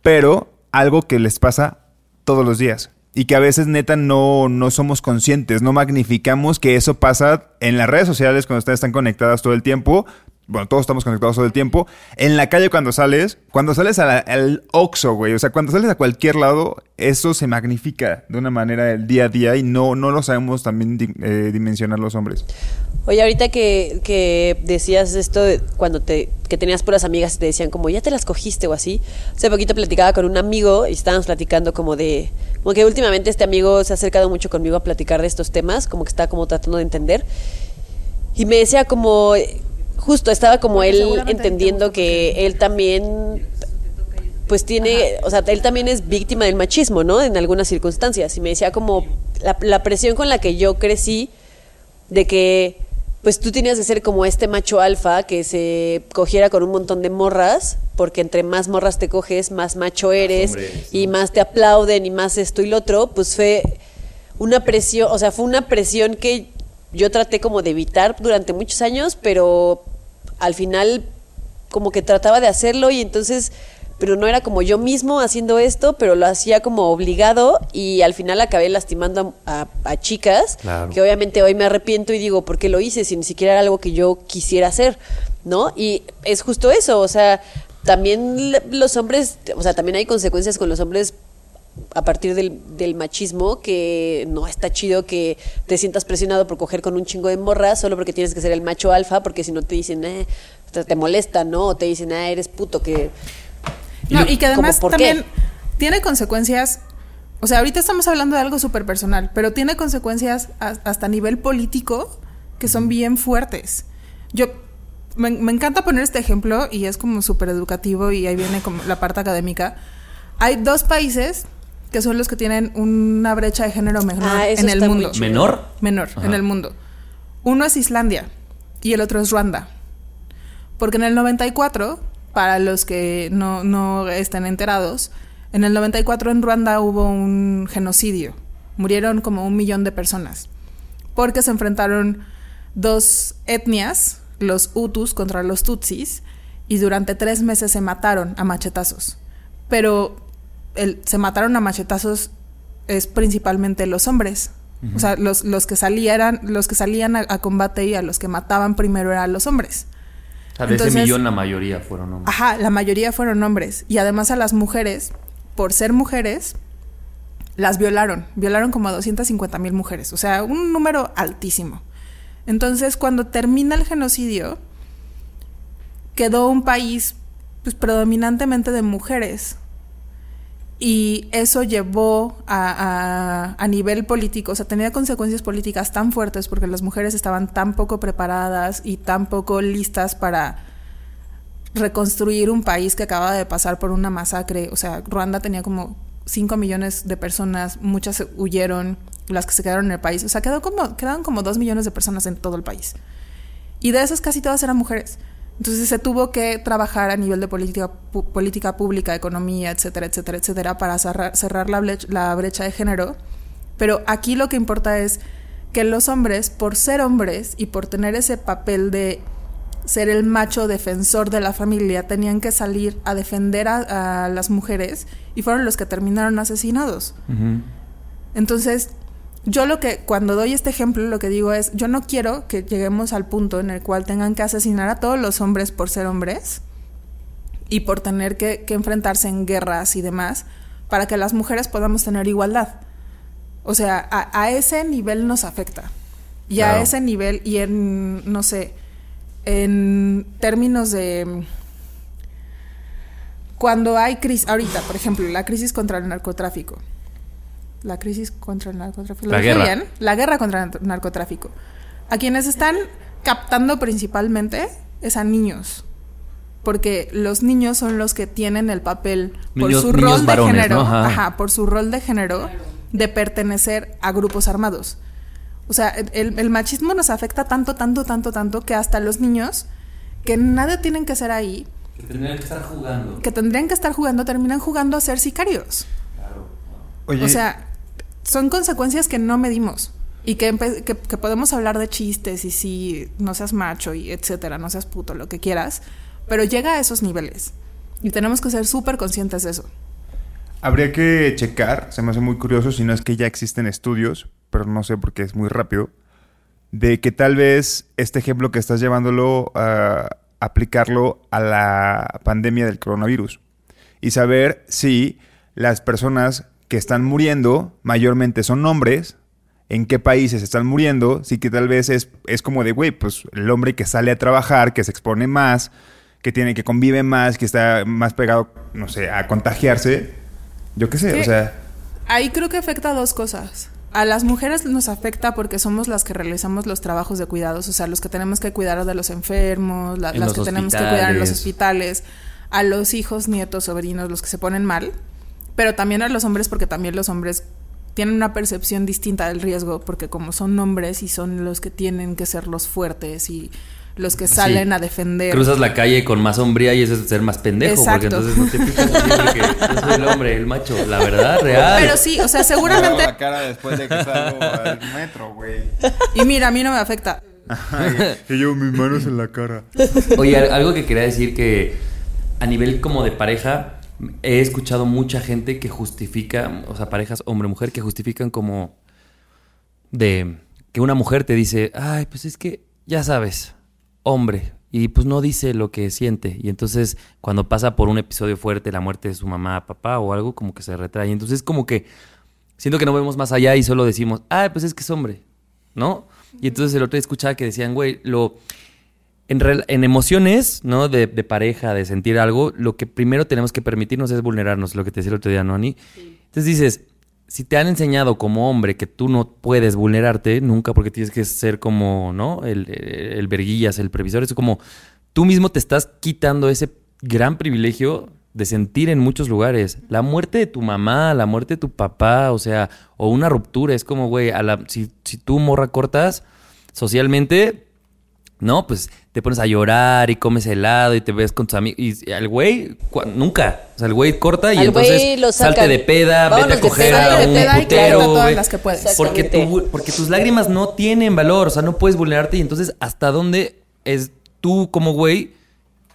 Pero algo que les pasa todos los días. Y que a veces neta no, no somos conscientes, no magnificamos que eso pasa en las redes sociales cuando ustedes están conectadas todo el tiempo. Bueno, todos estamos conectados todo el tiempo. En la calle cuando sales, cuando sales al Oxxo, güey. O sea, cuando sales a cualquier lado, eso se magnifica de una manera el día a día y no, no lo sabemos también eh, dimensionar los hombres. Oye, ahorita que, que decías esto de cuando te que tenías puras amigas y te decían como ya te las cogiste o así. Hace poquito platicaba con un amigo y estábamos platicando como de como que últimamente este amigo se ha acercado mucho conmigo a platicar de estos temas, como que está como tratando de entender. Y me decía como justo estaba como Porque él entendiendo que él también pues tiene, o sea, él también es víctima del machismo, ¿no? En algunas circunstancias. Y me decía como la, la presión con la que yo crecí de que pues tú tenías que ser como este macho alfa que se cogiera con un montón de morras, porque entre más morras te coges, más macho eres y más te aplauden y más esto y lo otro, pues fue una presión, o sea, fue una presión que yo traté como de evitar durante muchos años, pero al final como que trataba de hacerlo y entonces pero no era como yo mismo haciendo esto, pero lo hacía como obligado y al final acabé lastimando a, a- a chicas, Claro. que obviamente hoy me arrepiento y digo, ¿por qué lo hice? Si ni siquiera era algo que yo quisiera hacer, ¿no? Y es justo eso, o sea, también los hombres, o sea, también hay consecuencias con los hombres a partir del, del machismo, que no está chido que te sientas presionado por coger con un chingo de morras solo porque tienes que ser el macho alfa, porque si no te dicen, eh, te, te molesta, ¿no? O te dicen, ah, eres puto, que... No, y que además ¿Cómo por qué? también tiene consecuencias. O sea, ahorita estamos hablando de algo súper personal, pero tiene consecuencias a- hasta a nivel político que son bien fuertes. Yo me, me encanta poner este ejemplo y es como súper educativo y ahí viene como la parte académica. Hay dos países que son los que tienen una brecha de género menor Ah, eso en el mundo. ¿Menor? Menor Ajá. en el mundo. Uno es Islandia y el otro es Ruanda. Porque en el 94, para los que no, no estén enterados, en el 94 en Ruanda hubo un genocidio. Murieron como un millón de personas. Porque se enfrentaron dos etnias, los Hutus contra los Tutsis, y durante tres meses se mataron a machetazos. Pero el, se mataron a machetazos es principalmente los hombres. O sea, los, los que salían, los que salían a, a combate y a los que mataban primero eran los hombres. O sea, de ese Entonces- millón la mayoría fueron hombres. Ajá, la mayoría fueron hombres. Y además a las mujeres, por ser mujeres, las violaron. Violaron como a 250 mil mujeres. O sea, un número altísimo. Entonces, cuando termina el genocidio, quedó un país pues, predominantemente de mujeres. Y eso llevó a, a, a, nivel político, o sea, tenía consecuencias políticas tan fuertes porque las mujeres estaban tan poco preparadas y tan poco listas para reconstruir un país que acaba de pasar por una masacre. O sea, Ruanda tenía como 5 millones de personas, muchas huyeron, las que se quedaron en el país. O sea, quedó como, quedaron como 2 millones de personas en todo el país. Y de esas casi todas eran mujeres. Entonces se tuvo que trabajar a nivel de política, política pública, economía, etcétera, etcétera, etcétera, para cerrar, cerrar la, brecha, la brecha de género. Pero aquí lo que importa es que los hombres, por ser hombres y por tener ese papel de ser el macho defensor de la familia, tenían que salir a defender a, a las mujeres y fueron los que terminaron asesinados. Uh -huh. Entonces, yo lo que, cuando doy este ejemplo, lo que digo es, yo no quiero que lleguemos al punto en el cual tengan que asesinar a todos los hombres por ser hombres y por tener que, que enfrentarse en guerras y demás, para que las mujeres podamos tener igualdad. O sea, a, a ese nivel nos afecta. Y claro. a ese nivel, y en, no sé, en términos de cuando hay crisis, ahorita, por ejemplo, la crisis contra el narcotráfico. La crisis contra el narcotráfico. La guerra. Bien? La guerra contra el narcotráfico. A quienes están captando principalmente es a niños. Porque los niños son los que tienen el papel por niños, su niños rol varones, de género. ¿no? Ajá. Ajá, por su rol de género de pertenecer a grupos armados. O sea, el, el, machismo nos afecta tanto, tanto, tanto, tanto que hasta los niños que nada tienen que hacer ahí. Que tendrían que estar jugando. Que tendrían que estar jugando, terminan jugando a ser sicarios. Claro. Oye, O sea, son consecuencias que no medimos. Y que, que, que, podemos hablar de chistes y si no seas macho y etcétera, no seas puto, lo que quieras. Pero llega a esos niveles. Y tenemos que ser súper conscientes de eso. Habría que checar, se me hace muy curioso, si no es que ya existen estudios, pero no sé por qué es muy rápido, de que tal vez este ejemplo que estás llevándolo a aplicarlo a la pandemia del coronavirus y saber si las personas que están muriendo mayormente son hombres, en qué países están muriendo, sí que tal vez es, es como de, güey, pues el hombre que sale a trabajar, que se expone más, que tiene que convive más, que está más pegado, no sé, a contagiarse, yo qué sé, Sí. o sea... Ahí creo que afecta a dos cosas. A las mujeres nos afecta porque somos las que realizamos los trabajos de cuidados, o sea, los que tenemos que cuidar de los enfermos, la- En las los que tenemos que cuidar en los hospitales. hospitales, a los hijos, nietos, sobrinos, los que se ponen mal, pero también a los hombres porque también los hombres tienen una percepción distinta del riesgo porque como son hombres y son los que tienen que ser los fuertes y los que salen Sí. a defender. Cruzas la calle con más hombría y eso es ser más pendejo. Porque Exacto. entonces no te fijas así porque yo soy el hombre, el macho. La verdad, real. Pero sí, o sea, seguramente la cara después de que salgo al metro, güey. y mira, a mí no me afecta. Y yo, mis manos en la cara. Oye, al- algo que quería decir que a nivel como de pareja, he escuchado mucha gente que justifica, o sea, parejas hombre-mujer que justifican como de que una mujer te dice, ay, pues es que ya sabes, hombre, y pues no dice lo que siente. Y entonces cuando pasa por un episodio fuerte, la muerte de su mamá, papá o algo, como que se retrae. Entonces como que siento que no vemos más allá y solo decimos, ay, pues es que es hombre, ¿no? Y entonces el otro día escuchaba que decían, güey, lo... En, en emociones, ¿no? De, de pareja, de sentir algo, lo que primero tenemos que permitirnos es vulnerarnos, lo que te decía el otro día, ¿no, Ani? Entonces dices, si te han enseñado como hombre que tú no puedes vulnerarte nunca porque tienes que ser como, ¿no? El, el verguillas, el previsor, es como tú mismo te estás quitando ese gran privilegio de sentir en muchos lugares. La muerte de tu mamá, la muerte de tu papá, o sea, o una ruptura, es como, güey, a la, si, si tú morra cortas socialmente, no, pues te pones a llorar y comes helado y te ves con tus amigos. Y al güey, nunca. O sea, el güey corta y Al entonces lo salte de peda, Vámonos vete a coger a un peda y putero. quédate todas güey. las que puedes. Porque, Exactamente. tu- porque tus lágrimas no tienen valor. O sea, no puedes vulnerarte. Y entonces, ¿hasta dónde es tú como güey?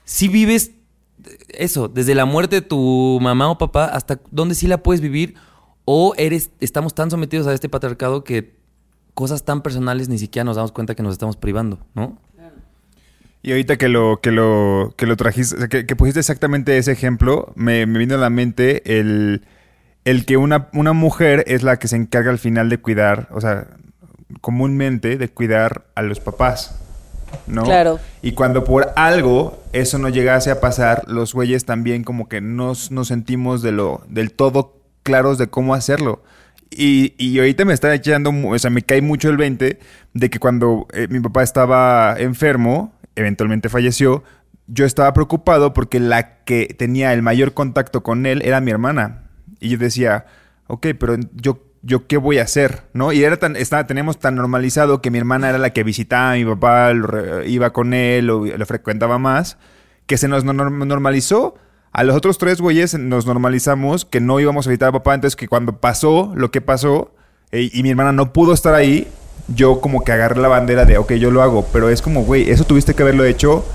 Si vives eso, desde la muerte de tu mamá o papá, hasta dónde sí la puedes vivir. O eres, estamos tan sometidos a este patriarcado que cosas tan personales ni siquiera nos damos cuenta que nos estamos privando, ¿no? Y ahorita que lo, que lo, que lo trajiste, o sea, que, que pusiste exactamente ese ejemplo, me, me vino a la mente el, el que una, una mujer es la que se encarga al final de cuidar, o sea, comúnmente de cuidar a los papás. ¿no? Claro. Y cuando por algo eso no llegase a pasar, los güeyes también como que nos, nos sentimos de lo, del todo claros de cómo hacerlo. Y, y ahorita me está echando, o sea, me cae mucho el 20 de que cuando eh, mi papá estaba enfermo, eventualmente falleció, yo estaba preocupado porque la que tenía el mayor contacto con él era mi hermana. Y yo decía, ok, pero yo, yo qué voy a hacer, ¿no? Y era tan, estaba, teníamos tan normalizado que mi hermana era la que visitaba a mi papá, lo iba con él, o lo frecuentaba más, que se nos norm- normalizó. A los otros tres güeyes nos normalizamos que no íbamos a visitar a papá, entonces que cuando pasó lo que pasó eh, y mi hermana no pudo estar ahí, yo como que agarré la bandera de, ok, yo lo hago, pero es como, güey, eso tuviste que haberlo hecho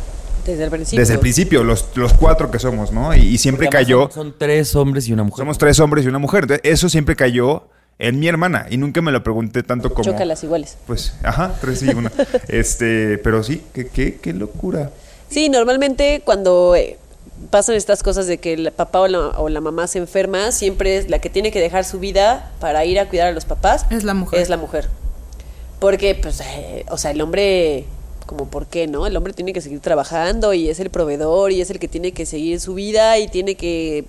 Desde el principio. desde el principio, los, los cuatro que somos, ¿no? Y, y siempre Porque cayó, Son, son tres hombres y una mujer. somos tres hombres y una mujer, entonces eso siempre cayó en mi hermana y nunca me lo pregunté tanto como... Chócalas iguales. Pues, ajá, tres y una. este, pero sí, qué, qué, qué locura. Sí, normalmente cuando eh, pasan estas cosas de que el papá o la, o la mamá se enferma, siempre es la que tiene que dejar su vida para ir a cuidar a los papás. Es la mujer. Es la mujer. Porque, pues, eh, o sea, el hombre, como por qué, ¿no? El hombre tiene que seguir trabajando y es el proveedor y es el que tiene que seguir su vida y tiene que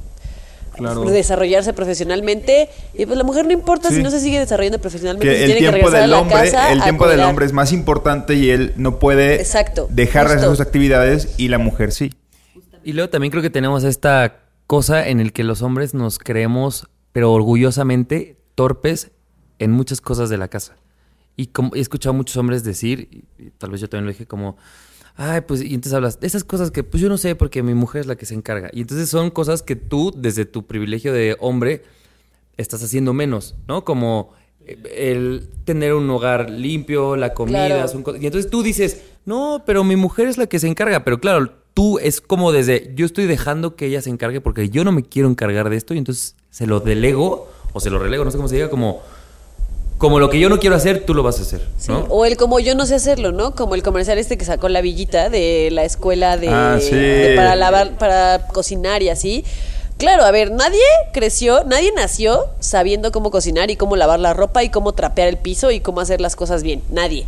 Claro. desarrollarse profesionalmente. Y pues la mujer no importa Sí. si no se sigue desarrollando profesionalmente, Que si el tiene que tiempo regresar a del la hombre, casa el tiempo del hombre es más importante y él no puede Exacto, dejar de hacer justo. sus actividades y la mujer sí. Y luego también creo que tenemos esta cosa en el que los hombres nos creemos, pero orgullosamente, torpes en muchas cosas de la casa. Y como he escuchado a muchos hombres decir, y, y tal vez yo también lo dije como, ay, pues, y entonces hablas de esas cosas que, pues yo no sé, porque mi mujer es la que se encarga. Y entonces son cosas que tú, desde tu privilegio de hombre, estás haciendo menos, ¿no? Como eh, el tener un hogar limpio, la comida, Claro. son cosas- y entonces tú dices, no, pero mi mujer es la que se encarga, pero claro, tú es como desde, yo estoy dejando que ella se encargue porque yo no me quiero encargar de esto y entonces se lo delego o se lo relego, no sé cómo se diga, como, como lo que yo no quiero hacer, tú lo vas a hacer, Sí, ¿no? O el como yo no sé hacerlo, ¿no? Como el comercial este que sacó la villita de la escuela de, Ah, sí. de para lavar, para cocinar y así. Claro, a ver, nadie creció, nadie nació sabiendo cómo cocinar y cómo lavar la ropa y cómo trapear el piso y cómo hacer las cosas bien. Nadie.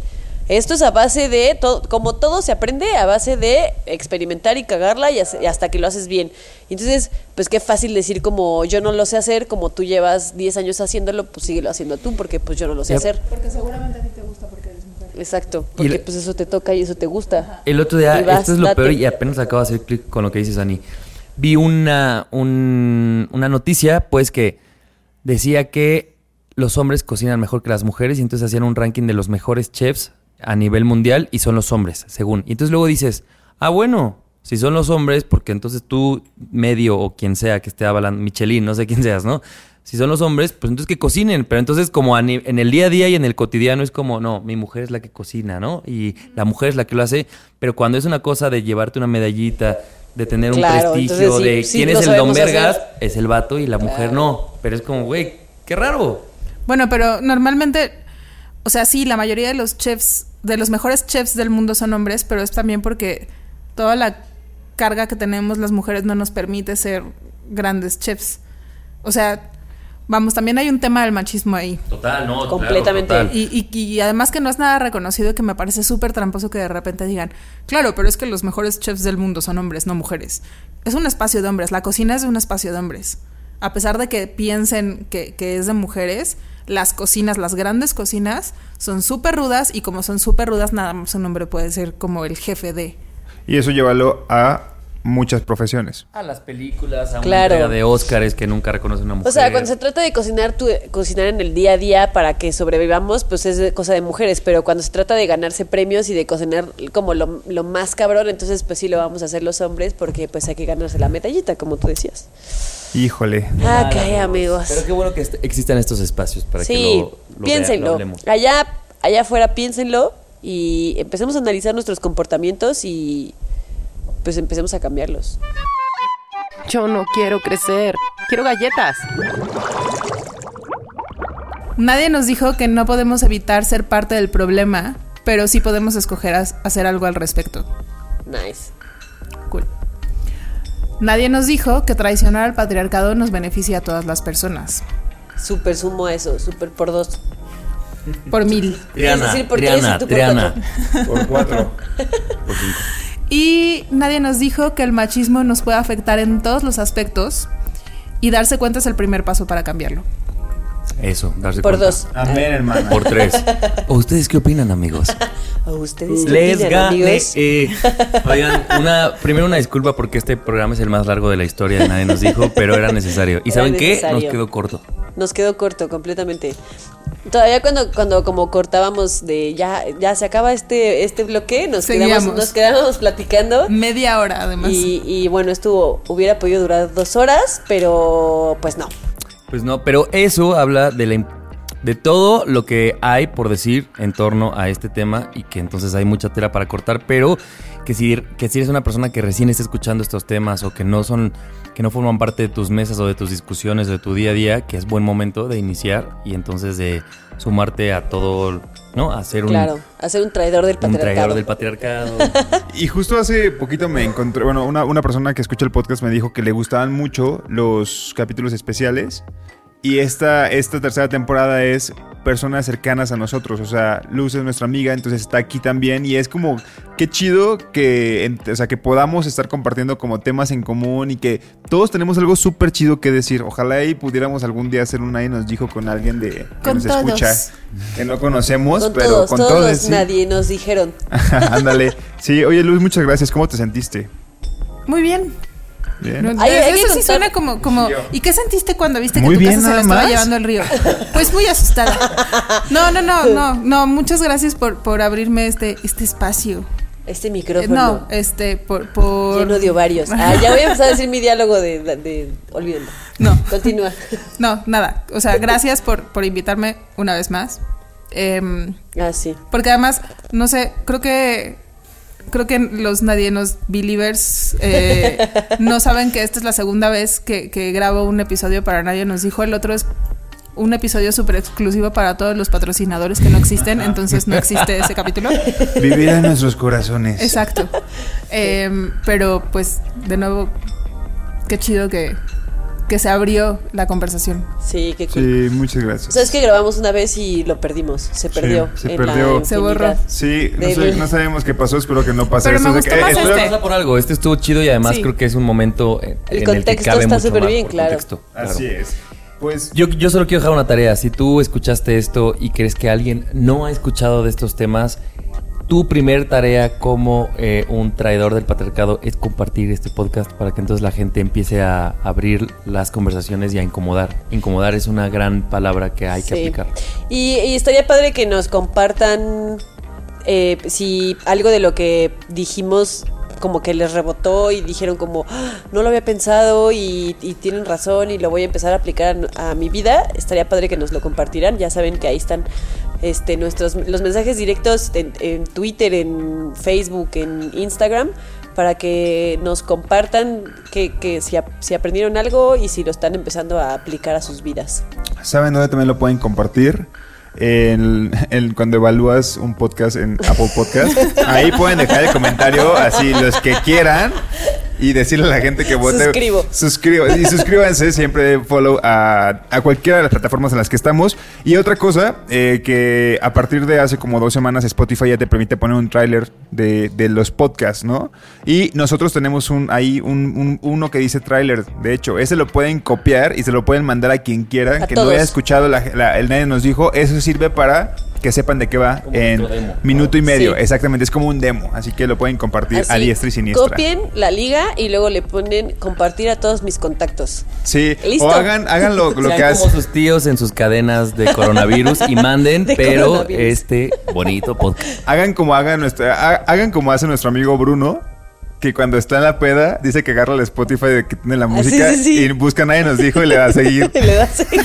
Esto es a base de, todo, como todo se aprende, a base de experimentar y cagarla y, hasta que lo haces bien. Entonces, pues qué fácil decir como yo no lo sé hacer, como tú llevas 10 años haciéndolo, pues síguelo haciendo tú porque pues yo no lo sé Yep. hacer. Porque seguramente a ti te gusta porque eres mujer. Exacto, porque pues eso te toca y eso te gusta. El otro día, vas, esto es lo date. peor y apenas acabo de hacer clic con lo que dices, Ani. Vi una, un- una noticia, pues, que decía que los hombres cocinan mejor que las mujeres y entonces hacían un ranking de los mejores chefs a nivel mundial y son los hombres, según. Y entonces luego dices, ah, bueno, si son los hombres, porque entonces tú, medio o quien sea que esté hablando, Michelin, no sé quién seas, ¿no? Si son los hombres, pues entonces que cocinen. Pero entonces como en el día a día y en el cotidiano es como, no, mi mujer es la que cocina, ¿no? Y la mujer es la que lo hace. Pero cuando es una cosa de llevarte una medallita, de tener un Claro, prestigio, entonces de sí quién es el don vergas, hacer. es el vato y la mujer no. Pero es como, güey, qué raro. Bueno, pero normalmente, o sea, sí, la mayoría de los chefs, de los mejores chefs del mundo son hombres, pero es también porque toda la carga que tenemos las mujeres no nos permite ser grandes chefs. O sea, vamos, también hay un tema del machismo ahí. Total, no. Completamente. Y, y- y además que no es nada reconocido que me parece súper tramposo que de repente digan, claro, pero es que los mejores chefs del mundo son hombres, no mujeres. Es un espacio de hombres, la cocina es un espacio de hombres. A pesar de que piensen que, que es de mujeres, las cocinas, las grandes cocinas, son súper rudas y como son súper rudas, nada más un hombre puede ser como el jefe de... Y eso llévalo a muchas profesiones. A las películas, a una Claro. entrega de Óscares que nunca reconoce una mujer. O sea, cuando se trata de cocinar, tu- cocinar en el día a día para que sobrevivamos, pues es cosa de mujeres. Pero cuando se trata de ganarse premios y de cocinar como lo, lo más cabrón, entonces pues sí lo vamos a hacer los hombres porque pues hay que ganarse la medallita, como tú decías. Híjole. Ah, ok, amigos. Pero qué bueno que est- existan estos espacios para Sí, que lo, lo vea- lo piénsenlo. hablemos. allá, allá afuera piénsenlo y empecemos a analizar nuestros comportamientos y pues empecemos a cambiarlos. Yo no quiero crecer. Quiero galletas. Nadie nos dijo que no podemos evitar ser parte del problema, pero sí podemos escoger hacer algo al respecto. Nice. Nadie nos dijo que traicionar al patriarcado nos beneficia a todas las personas. Súper sumo eso, súper por dos. Por mil. Triana, Es decir, por tres Triana, y tú por Triana. Por cuatro. Por cinco. Y nadie nos dijo que el machismo nos puede afectar en todos los aspectos y darse cuenta es el primer paso para cambiarlo. Eso, darse Por cuenta. dos. Amén, hermano. Por tres. ¿O ustedes qué opinan, amigos? ¿A ustedes qué Les opinan, amigos? eh. Oigan, una, primero una disculpa porque este programa es el más largo de la historia Nadie nos dijo, pero era necesario. ¿Y Era saben qué? Nos quedó corto. Nos quedó corto completamente. Todavía cuando, cuando como cortábamos de ya, ya se acaba este, este bloque, nos quedamos, nos quedábamos platicando. Media hora, además. Y, y bueno, estuvo, hubiera podido durar dos horas, pero pues no. Pues no, pero eso habla de la de todo lo que hay por decir en torno a este tema y que entonces hay mucha tela para cortar, pero que si, que si eres una persona que recién está escuchando estos temas o que no son que no forman parte de tus mesas o de tus discusiones o de tu día a día, que es buen momento de iniciar y entonces de sumarte a todo, ¿no? A ser un, Claro, hacer un traidor del un patriarcado. traidor del patriarcado. Y justo hace poquito me encontré, bueno, una, una persona que escucha el podcast me dijo que le gustaban mucho los capítulos especiales. Y esta, esta tercera temporada es personas cercanas a nosotros. O sea, Luz es nuestra amiga, entonces está aquí también. Y es como, qué chido que, en- o sea, que podamos estar compartiendo como temas en común y que todos tenemos algo súper chido que decir. Ojalá y pudiéramos algún día hacer un Nadie nos dijo con alguien de que Con nos todos. escucha. Que no conocemos, Con pero todos, con todos, todos. los sí. nadie nos dijeron. Ándale. Sí, oye Luz, muchas gracias. ¿Cómo te sentiste? Muy bien. Bien. No, Ay, eso sí contar- suena como, como. ¿Y qué sentiste cuando viste que Muy tu bien, casa se la estaba más. llevando el río? Pues muy asustada. No, no, no, no, no. Muchas gracias por, por abrirme este, este espacio. Este Eh, micrófono. No, este, por, por. Lleno de ovarios. Ah, ya voy a empezar a decir mi diálogo de, de, de- olvídenlo. No. Continúa. No, nada. O sea, gracias por, por invitarme una vez más. Em, Ah, sí. porque además, no sé, creo que creo que los nadienos believers eh, no saben que esta es la segunda vez que, que grabo un episodio para Nadie nos dijo. El otro es un episodio súper exclusivo para todos los patrocinadores que no existen, entonces no existe ese capítulo. Vivir en nuestros corazones. Exacto. Em, pero pues, de nuevo, qué chido que, que se abrió la conversación. Sí, qué cool. Sí, muchas gracias. ¿Sabes que grabamos una vez y lo perdimos? Se perdió. se en perdió. La Se borró. Sí, no, sé- no sabemos qué pasó, espero que no pase Pero eso. me O sea, gustó que- más espero- este. Pasa por algo, este estuvo chido y además Sí. creo que es un momento en El en el que contexto cabe está súper bien, claro. contexto, claro. Así es. Pues Yo, yo solo quiero dejar una tarea. Si tú escuchaste esto y crees que alguien no ha escuchado de estos temas, tu primer tarea como eh, un traidor del patriarcado es compartir este podcast para que entonces la gente empiece a abrir las conversaciones y a incomodar. Incomodar es una gran palabra que hay que aplicar. Y, y estaría padre que nos compartan eh, si algo de lo que dijimos como que les rebotó y dijeron como "Ah, no lo había pensado y, y tienen razón y lo voy a empezar a aplicar a, a mi vida estaría padre que nos lo compartieran ya saben que ahí están este nuestros los mensajes directos en, Twitter en Facebook en Instagram para que nos compartan que, que si, si aprendieron algo y si lo están empezando a aplicar a sus vidas ¿Saben dónde también lo pueden compartir? Cuando evalúas un podcast en Apple Podcast. Ahí pueden dejar el comentario, así los que quieran. Y decirle a la gente que vote. Suscribo. Suscribo. Y suscríbanse, siempre follow a, a cualquiera de las plataformas en las que estamos. Y otra cosa, eh, que a partir de hace como dos semanas Spotify ya te permite poner un tráiler de, de los podcasts, ¿no? Y nosotros tenemos un ahí un, un- uno que dice tráiler. De hecho, ese lo pueden copiar y se lo pueden mandar a quien quieran. A que no todos. haya escuchado la, la- el nadie nos dijo. Eso sirve para que sepan de qué va Como en demo. minuto y medio. Sí. Exactamente, es como un demo. Así que lo pueden compartir a diestra y siniestra. Copien la liga y luego le ponen compartir a todos mis contactos. Sí, Listo. o hagan, hagan lo, lo Sean que como hace. sus tíos en sus cadenas de coronavirus y manden, De pero este bonito podcast. Hagan como hagan nuestra, ha- hagan como hace nuestro amigo Bruno, que cuando está en la peda dice que agarra el Spotify de que tiene la Ah, sí, música sí, sí. y busca nadie nos dijo y le da a seguir. le das ahí.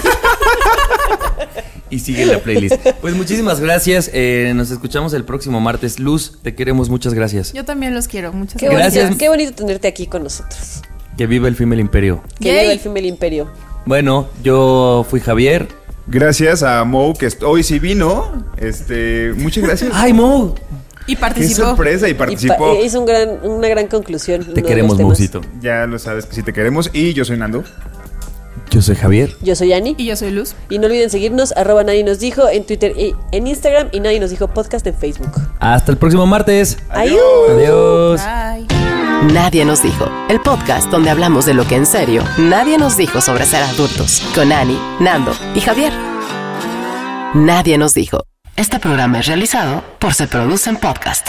Y sigue la playlist. Pues muchísimas gracias. eh, nos escuchamos el próximo martes. Luz, te queremos. Muchas gracias. Yo también los quiero. Muchas Qué gracias. bonito, qué bonito tenerte aquí con nosotros. Que viva el Female Imperio. Que Yay. viva el Female Imperio. Bueno, yo fui Javier. Gracias a Mo que hoy sí vino. Este, muchas gracias. ¡Ay, Mo! Y Qué participó. sorpresa y Y pa- participó. hizo un gran, una gran conclusión. Te queremos. Mousito. Ya lo sabes que sí te queremos y yo soy Nando. Yo soy Javier. Yo soy Ani. Y yo soy Luz. Y no olviden seguirnos, arroba nadie nos dijo en Twitter y en Instagram y nadie nos dijo podcast en Facebook. Hasta el próximo martes. Adiós. Adiós. Bye. Nadie nos dijo, el podcast donde hablamos de lo que en serio nadie nos dijo sobre ser adultos, con Ani, Nando y Javier. Nadie nos dijo. Este programa es realizado por Se Producen Podcast.